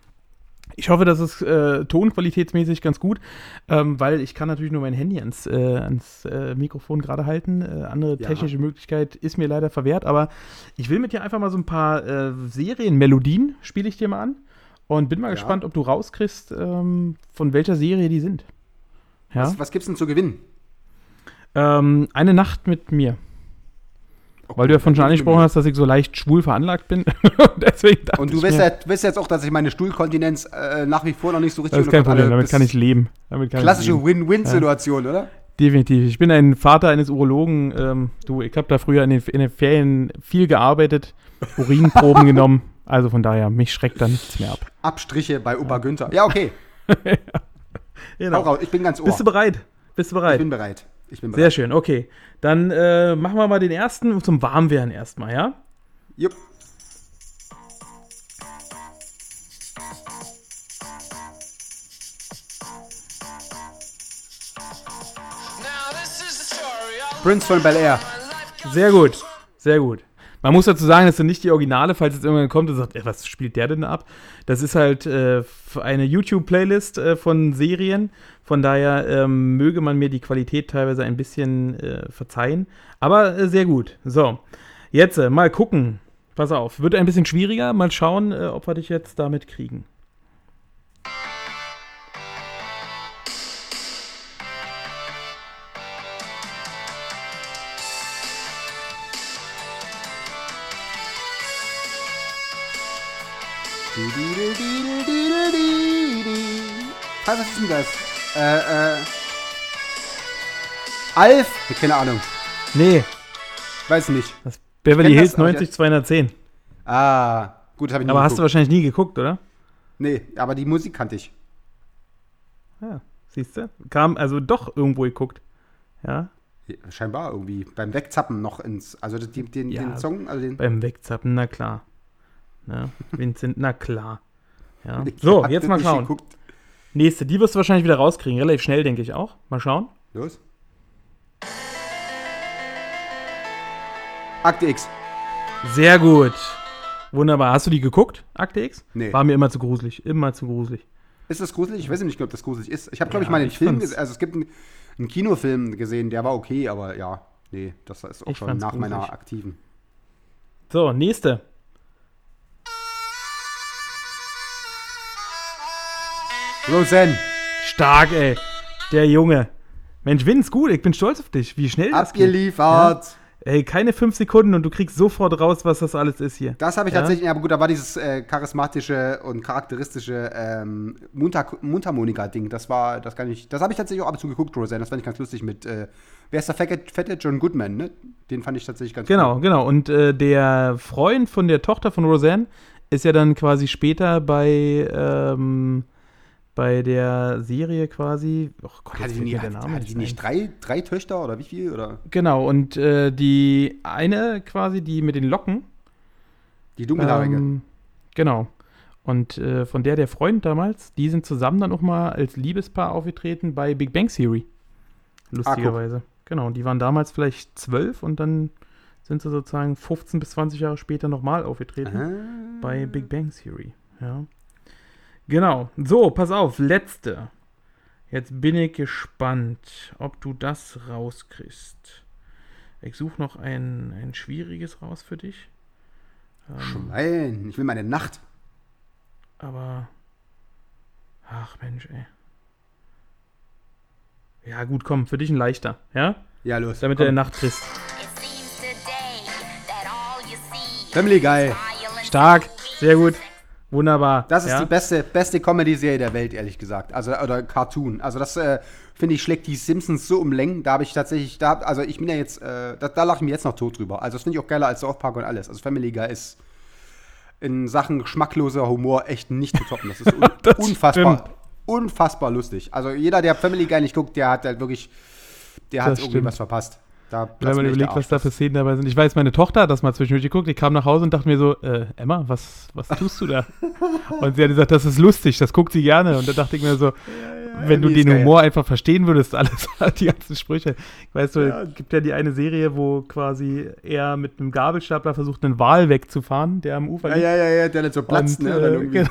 Ich hoffe, das ist äh, tonqualitätsmäßig ganz gut, ähm, weil ich kann natürlich nur mein Handy ans, äh, ans äh, Mikrofon gerade halten. Äh, andere Ja. technische Möglichkeit ist mir leider verwehrt, aber ich will mit dir einfach mal so ein paar äh, Serienmelodien spiele ich dir mal an und bin mal Ja. gespannt, ob du rauskriegst, ähm, von welcher Serie die sind. Ja? Was, was gibt's denn zu gewinnen? Ähm, eine Nacht mit mir. Weil du ja von schon angesprochen hast, dass ich so leicht schwul veranlagt bin. Deswegen Und du ich weißt, ja, du weißt jetzt auch, dass ich meine Stuhlkontinenz äh, nach wie vor noch nicht so richtig das ist kein Problem, damit kann ich leben. Kann ich Klassische. Win-Win-Situation, oder? Definitiv. Ich bin ein Vater eines Urologen. Ähm, du, ich habe da früher in den, in den Ferien viel gearbeitet, Urinproben genommen. Also von daher, mich schreckt da nichts mehr ab. Abstriche bei Opa Günther. Ja, okay. Hau raus. Ich bin ganz ohr. Bist du bereit? Bist du ich bereit? bin bereit. Ich bin Sehr bereit. schön, okay. Dann äh, machen wir mal den ersten zum Warmwerden erstmal, ja? Jupp. Prince von Bel Air. Sehr gut, sehr gut. Man muss dazu sagen, das sind nicht die Originale, falls jetzt irgendwann kommt und sagt, ey, was spielt der denn ab? Das ist halt äh, eine YouTube-Playlist äh, von Serien. Von daher ähm, möge man mir die Qualität teilweise ein bisschen äh, verzeihen. Aber äh, sehr gut. So, jetzt äh, mal gucken. Pass auf, wird ein bisschen schwieriger. Mal schauen, äh, ob wir dich jetzt damit kriegen. Was ist denn das? Äh, äh. Alf? Keine Ahnung. Nee, Weiß nicht. das Beverly Hills das, aber ich- 90 210. Ah, gut, habe ich nicht Aber hast du wahrscheinlich nie geguckt, oder? Nee, aber die Musik kannte ich. Ja, siehst du? Kam also doch irgendwo geguckt. Ja, Scheinbar irgendwie beim Wegzappen noch ins. Also den, den, Ja. den Song, also den. beim Wegzappen, na klar. Ne? Vincent, na klar. Ja. So, jetzt mal schauen. geguckt. Nächste, die wirst du wahrscheinlich wieder rauskriegen. Relativ schnell, denke ich auch. Mal schauen. Los. Akte X. Sehr gut. Wunderbar. Hast du die geguckt, Akte X? Nee. War mir immer zu gruselig. Immer zu gruselig. Ist das gruselig? Ich weiß nicht, ob das gruselig ist. Ich habe, glaube Ja, ich, mal den ich Film gesehen. Also es gibt einen, einen Kinofilm gesehen, der war okay, aber ja, nee, das ist auch Ich schon nach meiner gruselig. aktiven. So, nächste. Roseanne, Stark, ey. Der Junge. Mensch, Vince, gut. Ich bin stolz auf dich. Wie schnell das geht. abgeliefert. Ey, keine fünf Sekunden und du kriegst sofort raus, was das alles ist hier. Das habe ich Ja? tatsächlich, ja, aber gut, da war dieses äh, charismatische und charakteristische ähm, Mundhar- Mundharmonika-Ding. Das war, das kann ich, das habe ich tatsächlich auch ab und zu geguckt, Roseanne. Das fand ich ganz lustig mit, äh, wer ist der fette, fette John Goodman, ne? Den fand ich tatsächlich ganz Genau, cool. genau. Und äh, der Freund von der Tochter von Roseanne ist ja dann quasi später bei, ähm, bei der Serie quasi. Oh Gott, Hatte jetzt die, fällt nie, mir der Name hatte die nicht nicht drei, drei Töchter oder wie viel? Oder Genau, und äh, die eine quasi, die mit den Locken. die dunkelhaarige? Ähm, genau. Und äh, von der der Freund damals, die sind zusammen dann auch mal als Liebespaar aufgetreten bei Big Bang Theory. Lustigerweise. genau, die waren damals vielleicht zwölf und dann sind sie sozusagen 15 bis 20 Jahre später nochmal aufgetreten Ah. bei Big Bang Theory. Ja. Genau. So, pass auf, letzte. Jetzt bin ich gespannt, ob du das rauskriegst. Ich suche noch ein, ein schwieriges raus für dich. Ähm, Nein, ich will meine Nacht. aber. Ach Mensch, ey. Ja, gut, komm, für dich ein leichter, ja? Ja, los. Damit komm. du eine Nacht kriegst. Family Guy. Stark, sehr gut. Wunderbar. Das ist ja? die beste, beste Comedy-Serie der Welt, ehrlich gesagt. Also, oder Cartoon. Also, das äh, finde ich, schlägt die Simpsons so um Längen. Da habe ich tatsächlich, da, also ich bin ja jetzt, äh, da, da lache ich mir jetzt noch tot drüber. Also, das finde ich auch geiler als South Park und alles. Also, Family Guy ist in Sachen geschmackloser Humor echt nicht zu toppen. Das ist un Das unfassbar, stimmt. unfassbar lustig. Also, jeder, der Family Guy nicht guckt, der hat halt wirklich, der hat irgendwie was verpasst. Da Wenn man überlegt, was da für Szenen dabei sind. Ich weiß, meine Tochter hat das mal zwischendurch geguckt. Ich kam nach Hause und dachte mir so, äh, Emma, was, was tust du da? und sie hat gesagt, das ist lustig, das guckt sie gerne. Und da dachte ich mir so, wenn du die ist den geil. Humor einfach verstehen würdest, alles, die ganzen Sprüche. Ich weiß so, es gibt ja die eine Serie, wo quasi er mit einem Gabelstapler versucht, einen Wal wegzufahren, der am Ufer Ja, liegt. ja, ja, ja, der nicht so platzt, Und, ne? Äh.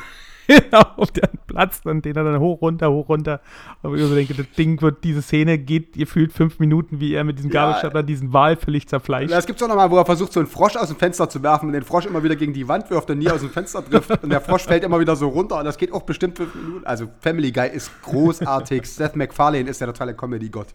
Genau, und der platzt und den dann hoch, runter, hoch, runter. Und ich so denke, das Ding wird, diese Szene geht, ihr fühlt fünf Minuten, wie er mit diesem Ja. Gabelstapler diesen Wal völlig zerfleischt. Das gibt's auch nochmal, wo er versucht, so einen Frosch aus dem Fenster zu werfen und den Frosch immer wieder gegen die Wand wirft und nie aus dem Fenster trifft. Und der Frosch fällt immer wieder so runter und das geht auch bestimmt fünf Minuten. Also Family Guy ist großartig. Seth MacFarlane ist der totale Comedy-Gott.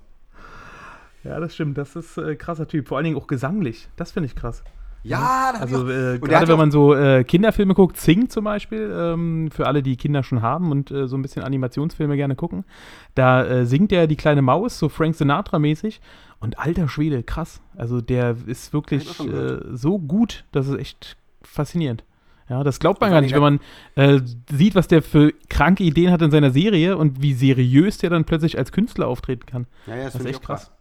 Ja, das stimmt. Das ist äh, krasser Typ. Vor allen Dingen auch gesanglich. Das finde ich krass. Ja, das Also äh, der gerade wenn man so äh, Kinderfilme guckt, Sing zum Beispiel, ähm, für alle, die Kinder schon haben und äh, so ein bisschen Animationsfilme gerne gucken, da äh, singt er die kleine Maus, so Frank Sinatra-mäßig. Und alter Schwede, krass. Also der ist wirklich äh, so gut, das ist echt faszinierend. Ja, das glaubt man gar nicht, wenn man äh, sieht, was der für kranke Ideen hat in seiner Serie und wie seriös der dann plötzlich als Künstler auftreten kann. Ja, ja, das, Das ist echt auch krass.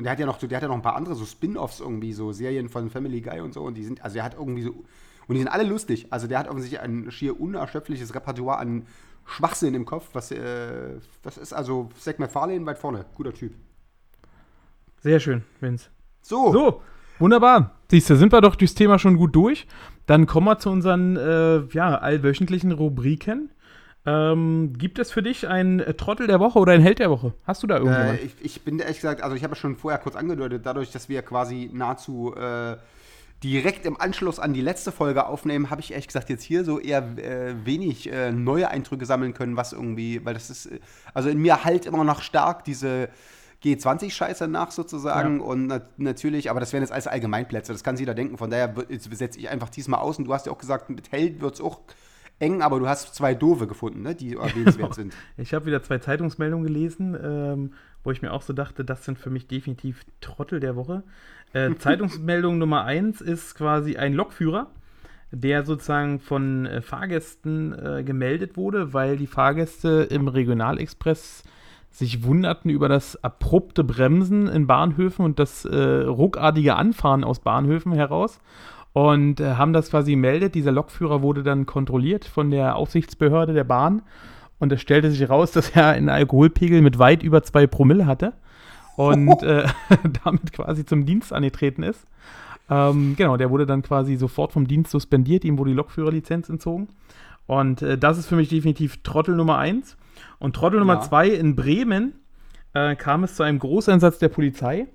Und der hat ja noch, der hat ja noch ein paar andere so Spin-offs irgendwie, so Serien von Family Guy und so. Und die sind, also er hat irgendwie so, und die sind alle lustig. Also der hat offensichtlich ein schier unerschöpfliches Repertoire an Schwachsinn im Kopf. Was, äh, das ist also Zack MacFarlane weit vorne. Guter Typ. Sehr schön, Vince. So, So, wunderbar. Siehst du, sind wir doch durchs Thema schon gut durch. Dann kommen wir zu unseren äh, ja, allwöchentlichen Rubriken. Ähm, gibt es für dich einen äh, Trottel der Woche oder einen Held der Woche? Hast du da äh, irgendjemand? ich, ich bin ehrlich gesagt, also ich habe ja schon vorher kurz angedeutet, dadurch, dass wir quasi nahezu äh, direkt im Anschluss an die letzte Folge aufnehmen, habe ich ehrlich gesagt jetzt hier so eher äh, wenig äh, neue Eindrücke sammeln können, was irgendwie, weil das ist, äh, also in mir halt immer noch stark diese G20-Scheiße nach sozusagen und nat natürlich, aber das wären jetzt alles Allgemeinplätze, das kann sich jeder denken, von daher setze ich einfach diesmal aus und du hast ja auch gesagt, mit Held wird es auch eng, aber du hast zwei Doofe gefunden, ne, die erwähnenswert sind. Ich habe wieder zwei Zeitungsmeldungen gelesen, ähm, wo ich mir auch so dachte, das sind für mich definitiv Trottel der Woche. Äh, Zeitungsmeldung Nummer eins ist quasi ein Lokführer, der sozusagen von äh, Fahrgästen äh, gemeldet wurde, weil die Fahrgäste im Regionalexpress sich wunderten über das abrupte Bremsen in Bahnhöfen und das äh, ruckartige Anfahren aus Bahnhöfen heraus. Und äh, haben das quasi gemeldet. Dieser Lokführer wurde dann kontrolliert von der Aufsichtsbehörde der Bahn und es stellte sich raus, dass er einen Alkoholpegel mit weit über zwei Promille hatte und äh, damit quasi zum Dienst angetreten ist. Ähm, genau, der wurde dann quasi sofort vom Dienst suspendiert, ihm wurde die Lokführerlizenz entzogen. Und äh, das ist für mich definitiv Trottel Nummer eins. Und Trottel Nummer Ja. zwei in Bremen äh, kam es zu einem Großeinsatz der Polizei.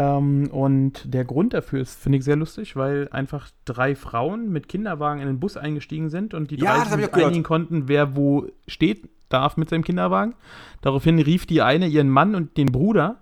Ähm, und der Grund dafür ist, finde ich, sehr lustig, weil einfach drei Frauen mit Kinderwagen in den Bus eingestiegen sind und die Ja, drei sich einigen konnten, wer wo steht darf mit seinem Kinderwagen. Daraufhin rief die eine ihren Mann und den Bruder.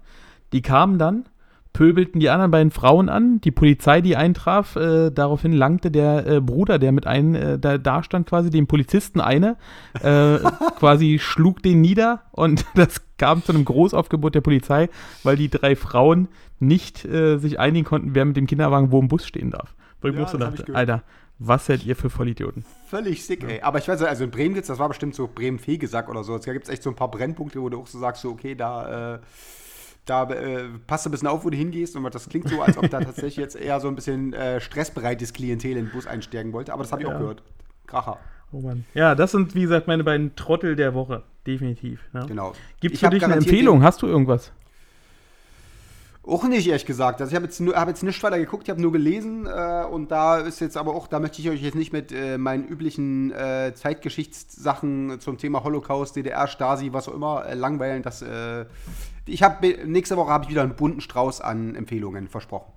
Die kamen dann, pöbelten die anderen beiden Frauen an, die Polizei, die eintraf. Äh, daraufhin langte der äh, Bruder, der mit ein, äh, da, da stand, quasi dem Polizisten eine, äh, quasi schlug den nieder und das kam zu einem Großaufgebot der Polizei, weil die drei Frauen nicht äh, sich einigen konnten, wer mit dem Kinderwagen wo im Bus stehen darf. Wo ich Ja, auch so ich dachte, gehört. Alter, was seid ihr für Vollidioten? Völlig sick, ey. Aber ich weiß, also in Bremen gibt's, das war bestimmt so Bremen-Fegesack oder so. Da gibt es echt so ein paar Brennpunkte, wo du auch so sagst, so, okay, da, äh, da äh, passt du ein bisschen auf, wo du hingehst. Und das klingt so, als ob da tatsächlich jetzt eher so ein bisschen äh, stressbereites Klientel in den Bus einsteigen wollte. Aber das habe ich auch Ja. gehört. Kracher. Oh Mann. Ja, das sind, wie gesagt, meine beiden Trottel der Woche. Definitiv. Ja. Genau. Gibt es Ich für dich eine Empfehlung? Hast du irgendwas? Auch nicht, ehrlich gesagt. Also ich habe jetzt, nur- hab jetzt nicht weiter geguckt, ich habe nur gelesen äh, und da ist jetzt aber auch, da möchte ich euch jetzt nicht mit äh, meinen üblichen äh, Zeitgeschichtssachen zum Thema Holocaust, DDR, Stasi, was auch immer äh, langweilen. Das, äh, ich habe nächste Woche habe ich wieder einen bunten Strauß an Empfehlungen versprochen.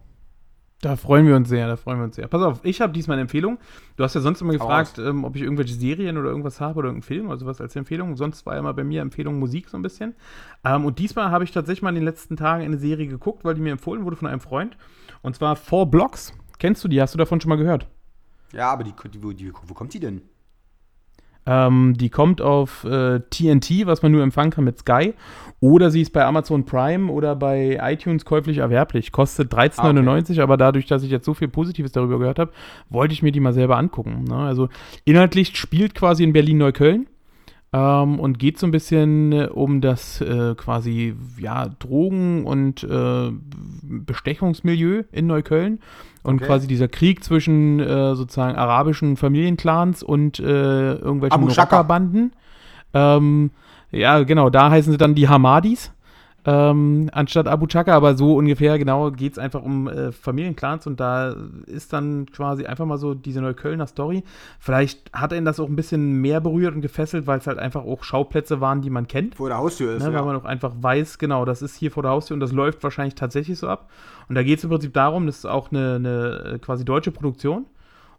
Da freuen wir uns sehr, da freuen wir uns sehr. Pass auf, ich habe diesmal eine Empfehlung. Du hast ja sonst immer gefragt, ähm, ob ich irgendwelche Serien oder irgendwas habe oder irgendeinen Film oder sowas als Empfehlung. Sonst war ja immer bei mir Empfehlung Musik so ein bisschen. Ähm, und diesmal habe ich tatsächlich mal in den letzten Tagen eine Serie geguckt, weil die mir empfohlen wurde von einem Freund. Und zwar Four Blocks. Kennst du die? Hast du davon schon mal gehört? Ja, aber die, die, die, wo kommt die denn? Ähm, die kommt auf äh, TNT, was man nur empfangen kann mit Sky. Oder sie ist bei Amazon Prime oder bei iTunes käuflich erwerblich. Kostet 13,99, aber dadurch, dass ich jetzt so viel Positives darüber gehört habe, wollte ich mir die mal selber angucken. Ne? Also inhaltlich spielt quasi in Berlin-Neukölln. Ähm, und geht so ein bisschen äh, um das äh, quasi ja, Drogen- und äh, Bestechungsmilieu in Neukölln und Okay. quasi dieser Krieg zwischen äh, sozusagen arabischen Familienclans und äh, irgendwelchen. Rockerbanden. Ähm, ja, genau, da heißen sie dann die Hamadis. Ähm, anstatt Abu Chaka, aber so ungefähr genau geht es einfach um äh, Familienclans und da ist dann quasi einfach mal so diese Neuköllner Story. Vielleicht hat ihn das auch ein bisschen mehr berührt und gefesselt, weil es halt einfach auch Schauplätze waren, die man kennt. Vor der Haustür ist. Ne, ja. Weil man auch einfach weiß, genau, das ist hier vor der Haustür und das läuft wahrscheinlich tatsächlich so ab. Und da geht es im Prinzip darum, das ist auch eine, eine äh, quasi deutsche Produktion.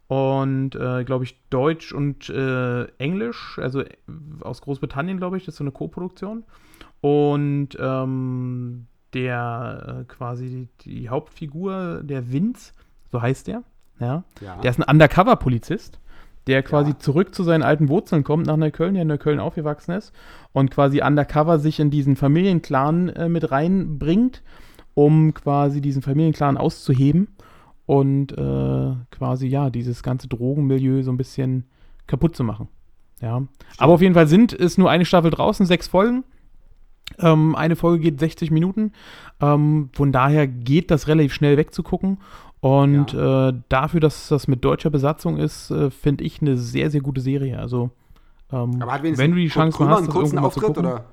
Und, äh, glaube ich, Deutsch und äh, Englisch, also äh, aus Großbritannien, glaube ich, das ist so eine Co-Produktion. Und ähm, der äh, quasi die, die Hauptfigur, der Vince, so heißt der, ja, Ja. der ist ein Undercover-Polizist, der quasi Ja. zurück zu seinen alten Wurzeln kommt nach Neukölln, der in Neukölln aufgewachsen ist und quasi undercover sich in diesen Familienclan äh, mit reinbringt, um quasi diesen Familienclan auszuheben und äh, quasi ja dieses ganze Drogenmilieu so ein bisschen kaputt zu machen. Ja. Aber auf jeden Fall sind es nur eine Staffel draußen, sechs Folgen. Ähm, eine Folge geht 60 Minuten. Ähm, von daher geht das relativ schnell wegzugucken. Und äh, dafür, dass das mit deutscher Besatzung ist, äh, finde ich eine sehr, sehr gute Serie. Also, ähm, wenn du die Chance hast, einen das kurzen irgendwann mal zu Auftritt gucken. oder?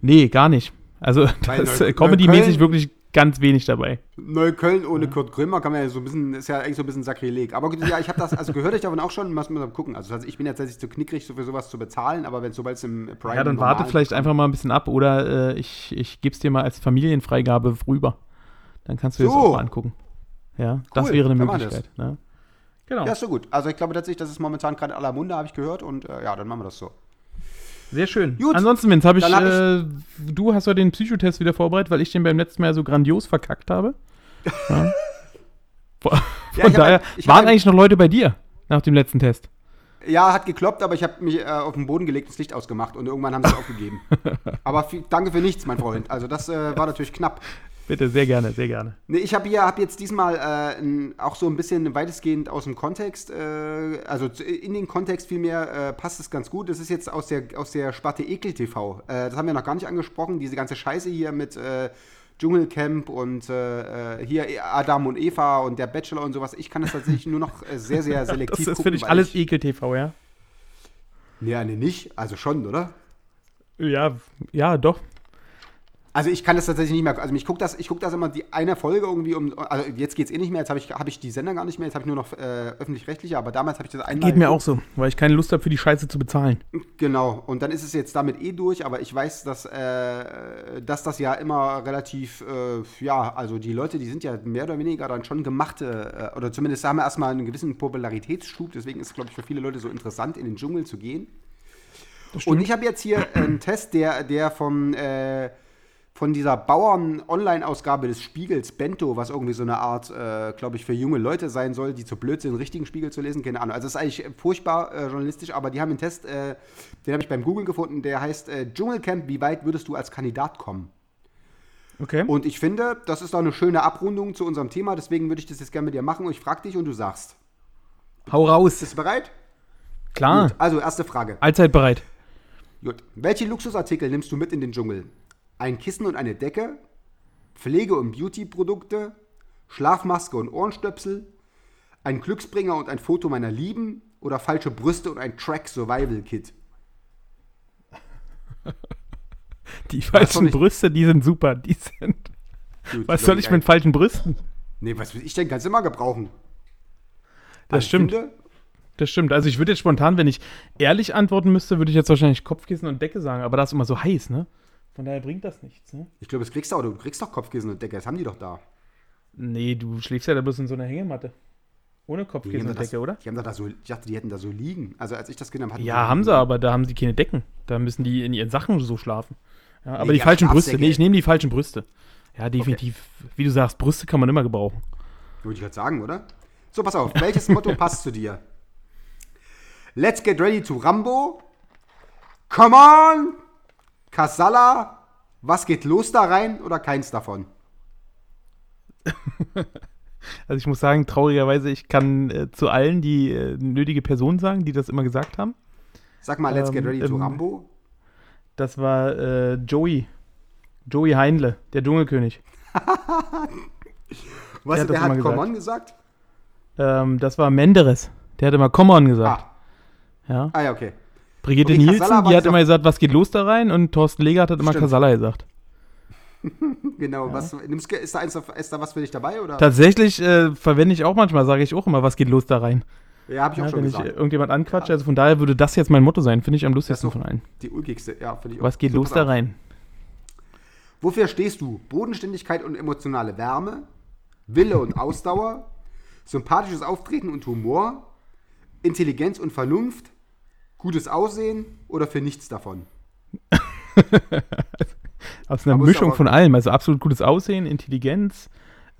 Nee, gar nicht. Also, Weil das ist Comedy-mäßig wirklich ganz wenig dabei. Neukölln ohne Kurt Krömer kann man ja so ein bisschen, ist ja eigentlich so ein bisschen Sakrileg. Aber gut, ja, ich habe das, also gehört euch davon auch schon, muss man mal gucken. Also, ich bin jetzt tatsächlich zu knickrig, so für sowas zu bezahlen, aber wenn sobald es im Prime Ja, dann warte vielleicht einfach mal ein bisschen ab oder äh, ich, ich gebe es dir mal als Familienfreigabe rüber. Dann kannst du dir das So. auch mal angucken. Ja, das Cool, wäre eine Möglichkeit. Ne? Genau. Ja, ist so gut. Also ich glaube tatsächlich, das ist momentan gerade aller Munde, habe ich gehört. Und äh, ja, dann machen wir das so. Sehr schön. Gut. Ansonsten, Vince, habe ich, hab äh, du hast heute den Psychotest wieder vorbereitet, weil ich den beim letzten Mal so grandios verkackt habe. Ja. Von Ja, ich daher ich hab waren eigentlich noch Leute bei dir nach dem letzten Test. Ja, hat gekloppt, aber ich habe mich äh, auf den Boden gelegt, das Licht ausgemacht und irgendwann haben sie es aufgegeben. Aber viel, danke für nichts, mein Freund. Also das äh, war natürlich knapp. Bitte, sehr gerne, sehr gerne. Nee, ich habe hier hab jetzt diesmal äh, auch so ein bisschen weitestgehend aus dem Kontext, äh, also in den Kontext vielmehr äh, passt es ganz gut. Das ist jetzt aus der, aus der Sparte Ekel TV. Äh, das haben wir noch gar nicht angesprochen, diese ganze Scheiße hier mit äh, Dschungelcamp und äh, hier Adam und Eva und der Bachelor und sowas. Ich kann das tatsächlich nur noch sehr, sehr Das selektiv ist gucken. für dich weil alles ich, Ekel-TV, ja? Nee, nee, nicht. Also schon, oder? Ja, ja, doch. Also ich kann das tatsächlich nicht mehr. Also ich gucke das, ich guck das immer die eine Folge irgendwie um. Also jetzt geht's eh nicht mehr. Jetzt habe ich, hab ich die Sender gar nicht mehr. Jetzt habe ich nur noch äh, öffentlich-rechtliche. Aber damals habe ich das einmal. Geht mir auch so, weil ich keine Lust habe, für die Scheiße zu bezahlen. Genau. Und dann ist es jetzt damit eh durch. Aber ich weiß, dass, äh, dass das ja immer relativ, äh, ja, also die Leute, die sind ja mehr oder weniger dann schon gemachte, äh, oder zumindest haben wir erstmal einen gewissen Popularitätsschub. Deswegen ist es, glaube ich, für viele Leute so interessant, in den Dschungel zu gehen. Und ich habe jetzt hier einen Test, der, der vom, äh, von dieser Bauern-Online-Ausgabe des Spiegels Bento, was irgendwie so eine Art, äh, glaube ich, für junge Leute sein soll, die zu blöd sind, einen richtigen Spiegel zu lesen, keine Ahnung. Also es ist eigentlich furchtbar äh, journalistisch, aber die haben einen Test, äh, den habe ich beim Google gefunden, der heißt äh, Dschungelcamp, wie weit würdest du als Kandidat kommen? Okay. Und ich finde, das ist doch eine schöne Abrundung zu unserem Thema, deswegen würde ich das jetzt gerne mit dir machen und ich frage dich und du sagst. Hau raus. Bist du bereit? Klar. Gut, also erste Frage. Allzeit bereit. Gut. Welche Luxusartikel nimmst du mit in den Dschungel? Ein Kissen und eine Decke? Pflege- und Beauty-Produkte? Schlafmaske und Ohrenstöpsel? Ein Glücksbringer und ein Foto meiner Lieben? Oder falsche Brüste und ein Track-Survival-Kit? Die falschen Brüste, die sind super. Die sind. Gut, Was soll ich mit falschen Brüsten? Nee, was will ich denn? Kannst du immer gebrauchen. Das Also stimmt. Finde, Das stimmt. Also ich würde jetzt spontan, wenn ich ehrlich antworten müsste, würde ich jetzt wahrscheinlich Kopfkissen und Decke sagen. Aber da ist immer so heiß, ne? Von daher bringt das nichts, ne? ich glaube, das kriegst du auch. Du kriegst doch Kopfkissen und Decke. Das haben die doch da. Nee, du schläfst ja da bloß in so einer Hängematte. Ohne Kopfkissen und doch das, Decke, oder? Die haben doch da so, ich dachte, die hätten da so liegen. Also als ich das Kind habe, hatten Ja, haben sie, aber da haben sie keine Decken. Da müssen die in ihren Sachen so schlafen. Ja, aber Nee, die die falschen Brüste. Nee, ich nehme die falschen Brüste. Ja, definitiv. Wie du sagst, Brüste kann man immer gebrauchen. Würde ich gerade sagen, oder? So, pass auf. Welches Motto passt zu dir? Let's get ready to Rambo. Come on. Kasala. Was geht los da rein oder keins davon? Also ich muss sagen, traurigerweise, ich kann äh, zu allen die äh, nötige Person sagen, die das immer gesagt haben. Sag mal, let's get Ähm, ready to ähm, Rambo. Das war äh, Joey. Joey Heinle, der Dschungelkönig. Was, hat wer das hat come gesagt. on gesagt? Ähm, das war Menderes. Der hat immer Come on gesagt. Ah, Ja. ah ja, okay. Brigitte okay, Nielsen, war die hat immer gesagt, was geht los da rein? Und Thorsten Legert hat immer Stimmt. Kasala gesagt. Genau. Was, nimmst, ist, da eins, ist da was für dich dabei? Oder? Tatsächlich äh, verwende ich auch manchmal, sage ich auch immer, was geht los da rein? ja, habe ich auch Ja, schon wenn ich gesagt. äh, irgendjemand anquatsche. Also von daher würde das jetzt mein Motto sein. Finde ich am lustigsten von allen. Die ulkigste. Ja, finde ich auch. Was geht So, los da rein? Wofür stehst du? Bodenständigkeit und emotionale Wärme, Wille und Ausdauer, sympathisches Auftreten und Humor, Intelligenz und Vernunft, gutes Aussehen oder für nichts davon? Aus einer Aber Mischung von allem. Also absolut gutes Aussehen, Intelligenz,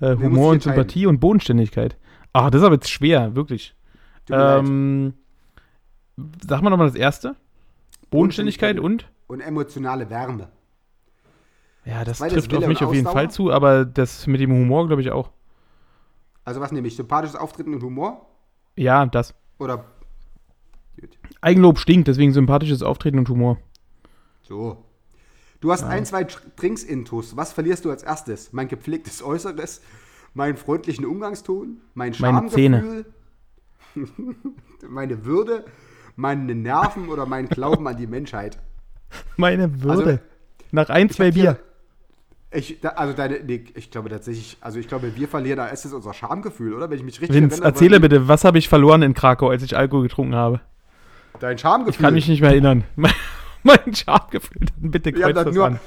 äh, Humor und. Sympathie und Bodenständigkeit. Ach, das ist aber jetzt schwer, wirklich. Ähm, sag mal nochmal das erste. Bodenständigkeit und? Und emotionale Wärme. Ja, das Zweites trifft auf mich auf jeden? Fall zu, aber das mit dem Humor glaube ich auch. Also was nehme ich? Sympathisches Auftreten und Humor? Ja, das. Oder Gut. Eigenlob stinkt, deswegen sympathisches Auftreten und Humor. so. Du hast ein, zwei Drinks intus. Was verlierst du als erstes? Mein gepflegtes Äußeres, meinen freundlichen Umgangston, mein Meine Schamgefühl, meine Würde, meine Nerven oder meinen Glauben an die Menschheit? Meine Würde. Also, Nach ein, zwei Bier. Ich, da, also deine, nee, ich glaube tatsächlich, also ich glaube, wir verlieren als erstes unser Schamgefühl, oder? Wenn ich mich richtig Vince, erinnere. erzähle bitte, was habe ich verloren in Krakau, als ich Alkohol getrunken habe? Dein Schamgefühl. Ich kann mich nicht mehr erinnern. Mein, Schamgefühl, dann bitte wir kreuz das nur, an.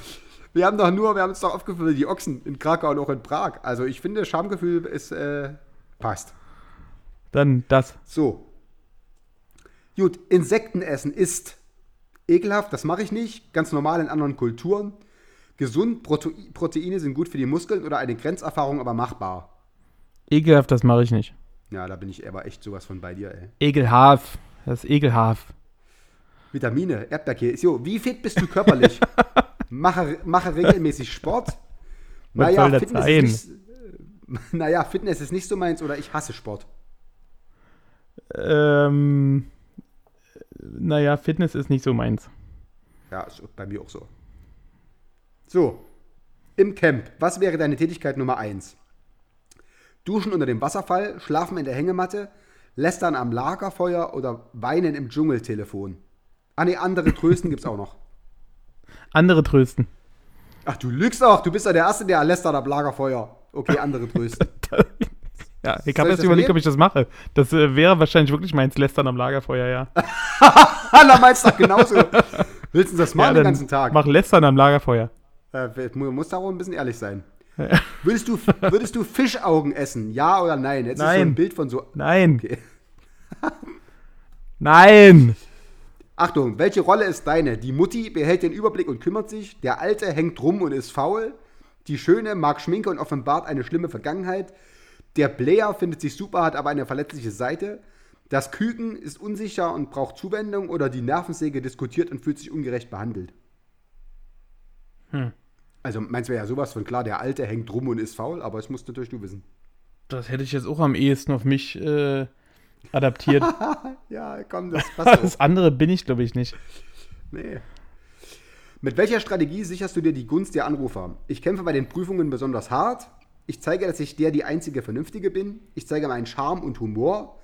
wir haben doch nur, wir haben uns doch aufgefüllt, die Ochsen in Krakau und auch in Prag. Also ich finde, Schamgefühl ist, äh, passt. Dann das. So. Gut, Insekten essen ist ekelhaft, das mache ich nicht. Ganz normal in anderen Kulturen. Gesund, Prote Proteine sind gut für die Muskeln oder eine Grenzerfahrung, aber machbar. Ekelhaft, das mache ich nicht. Ja, da bin ich aber echt sowas von bei dir, ey. Ekelhaft. Das ist ekelhaft. Vitamine, Erdbeerkäse. Jo, wie fit bist du körperlich? mache, mache regelmäßig Sport. Was soll das sein? Ist nicht, naja, Fitness ist nicht so meins oder ich hasse Sport. Ähm, naja, Fitness ist nicht so meins. Ja, ist bei mir auch so. So, Im Camp, was wäre deine Tätigkeit Nummer 1? Duschen unter dem Wasserfall, schlafen in der Hängematte, lästern am Lagerfeuer oder weinen im Dschungeltelefon? Ah ne, andere trösten gibt's auch noch. Andere trösten. Ach, du lügst auch. Du bist ja der Erste, der lästert am Lagerfeuer. Okay, andere trösten. Ja, ich habe das überlegt, ob ich das mache. Das äh, wäre wahrscheinlich wirklich meins Lästern am Lagerfeuer, ja. Hanna meinst doch genauso. Willst du das machen ja, den ganzen Tag? Mach Lästern am Lagerfeuer. Äh, mu- muss da auch ein bisschen ehrlich sein. Würdest du, würdest du Fischaugen essen? Ja oder nein? Jetzt ist so ein Nein. Bild von so. Nein. Okay. Nein. Achtung, welche Rolle ist deine? Die Mutti behält den Überblick und kümmert sich. Der Alte hängt rum und ist faul. Die Schöne mag Schminke und offenbart eine schlimme Vergangenheit. Der Blair findet sich super, hat aber eine verletzliche Seite. Das Küken ist unsicher und braucht Zuwendung. Oder die Nervensäge diskutiert und fühlt sich ungerecht behandelt. Also meinst du ja sowas von klar, der Alte hängt rum und ist faul, aber es musst natürlich du wissen. Das hätte ich jetzt auch am ehesten auf mich äh, adaptiert. Ja, komm, das passt auch. das andere bin ich, glaube ich, nicht. Nee. Mit welcher Strategie sicherst du dir die Gunst der Anrufer? Ich kämpfe bei den Prüfungen besonders hart. Ich zeige, dass ich der die einzige Vernünftige bin. Ich zeige meinen Charme und Humor.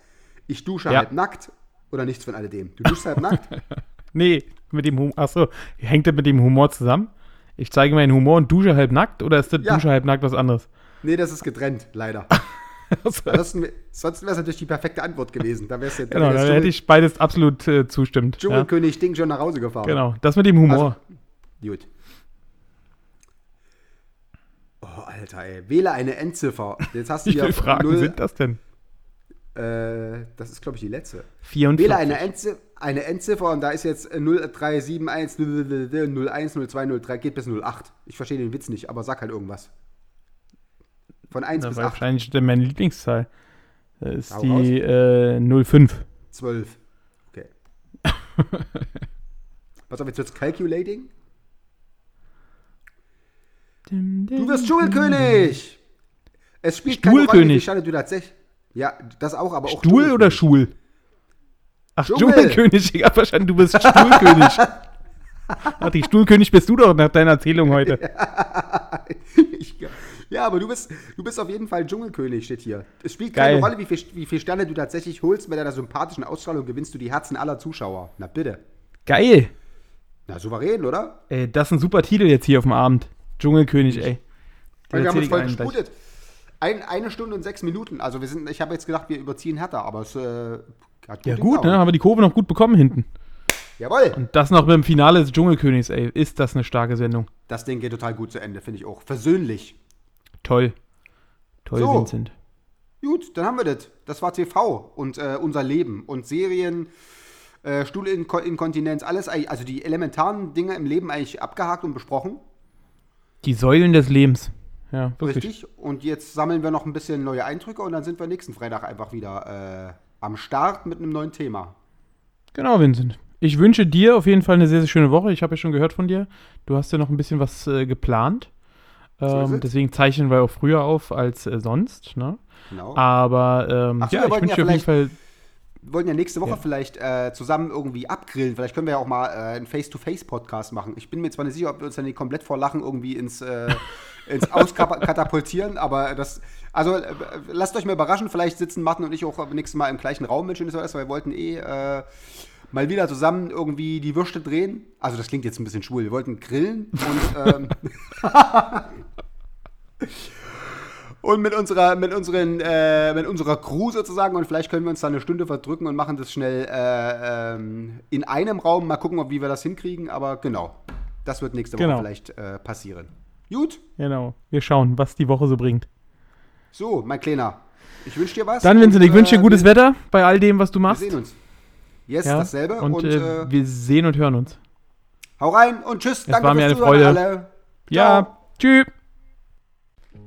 Ich dusche Ja. halb nackt. Oder nichts von alledem. Du duschst halb nackt? Nee, mit dem Humor. Achso, hängt das mit dem Humor zusammen? Ich zeige meinen Humor und dusche halb nackt oder ist das Ja. Dusche halb nackt was anderes? Nee, das ist getrennt, leider. Ansonsten, sonst wäre es natürlich die perfekte Antwort gewesen. Da wär's ja, Genau, da hätte ich beides absolut äh, zustimmt. Ja, Dschungelkönig Ding schon nach Hause gefahren. genau, das mit dem Humor. Gut. Oh, Alter, ey. Wähle eine Endziffer. Jetzt hast du Wie ja viele Fragen null- sind das denn? Äh, das ist, glaube ich, die letzte. 44. Wähle eine, Endziffer, eine Endziffer und da ist jetzt äh, 0371 01 02 03 geht bis 08. Ich verstehe den Witz nicht, aber sag halt irgendwas. Von 1 Das bis war 8. wahrscheinlich meine Lieblingszahl. Das ist Hau die äh, 05. 12. Okay. Pass auf, jetzt wird's Calculating. Du wirst Dschungelkönig! Es spielt keine Rolle, wie Stuhlkönig. viel Sterne du tatsächlich. Ja, das auch, aber auch Stuhl oder. Schul? Ach, Dschungel. Dschungelkönig. Ich hab verstanden, du bist Stuhlkönig. Ach, die Stuhlkönig bist du doch nach deiner Erzählung heute. Ich, ja, aber du bist, du bist auf jeden Fall Dschungelkönig, steht hier. Es spielt keine Geil. Rolle, wie viel, wie viel Sterne du tatsächlich holst. Mit deiner sympathischen Ausstrahlung gewinnst du die Herzen aller Zuschauer. Na bitte. Geil. Na, souverän, oder? Ey, das ist ein super Titel jetzt hier auf dem Abend. Dschungelkönig, ey. Wir haben uns voll gleich. Ein, eine Stunde und sechs Minuten. Also wir sind, ich habe jetzt gedacht, wir überziehen härter, aber es äh, hat Ja gut gut, ne? Haben wir die Kurve noch gut bekommen hinten. Jawohl. Und das noch beim Finale des Dschungelkönigs, ey. Ist das eine starke Sendung. Das Ding geht total gut zu Ende, finde ich auch. Versöhnlich. Toll. Toll, So. Vincent. Gut, dann haben wir das. Das war TV und äh, unser Leben und Serien, äh, Stuhlinkontinenz, alles, also die elementaren Dinge im Leben eigentlich abgehakt und besprochen. Die Säulen des Lebens. Ja, wirklich. Richtig. Und jetzt sammeln wir noch ein bisschen neue Eindrücke und dann sind wir nächsten Freitag einfach wieder äh, am Start mit einem neuen Thema. Genau, Vincent. Ich wünsche dir auf jeden Fall eine sehr, sehr schöne Woche. Ich habe ja schon gehört von dir. Du hast ja noch ein bisschen was äh, geplant. Ähm, es. deswegen zeichnen wir auch früher auf als äh, sonst. Ne? Genau. Aber ähm, Ach so, ja, ich wünsche ja dir auf jeden Fall. Wir wollten ja nächste Woche Ja. vielleicht äh, zusammen irgendwie abgrillen. Vielleicht können wir ja auch mal äh, einen Face-to-Face-Podcast machen. Ich bin mir zwar nicht sicher, ob wir uns dann nicht komplett vor Lachen irgendwie ins, äh, ins Auskatapultieren, aber das. Also äh, lasst euch mal überraschen, vielleicht sitzen Martin und ich auch beim nächsten Mal im gleichen Raum, wenn schön so ist, weil wir wollten eh äh, mal wieder zusammen irgendwie die Würste drehen. Also das klingt jetzt ein bisschen schwul. Wir wollten grillen und ähm, Und mit unserer, mit, unseren, äh, mit unserer Crew sozusagen und vielleicht können wir uns da eine Stunde verdrücken und machen das schnell äh, ähm, in einem Raum. Mal gucken, ob, wie wir das hinkriegen, aber genau. Das wird nächste Woche Genau. vielleicht äh, passieren. Gut, Genau. Wir schauen, was die Woche so bringt. so, mein Kleiner. Ich wünsche dir was. Dann, Vincent, ich wünsche dir äh, gutes wir, Wetter bei all dem, was du Wir machst. sehen uns. Yes, Ja, dasselbe. Und, Und, äh, äh, wir sehen und hören uns. hau rein und tschüss. Es war mir eine Freude. alle. Ja, tschüss.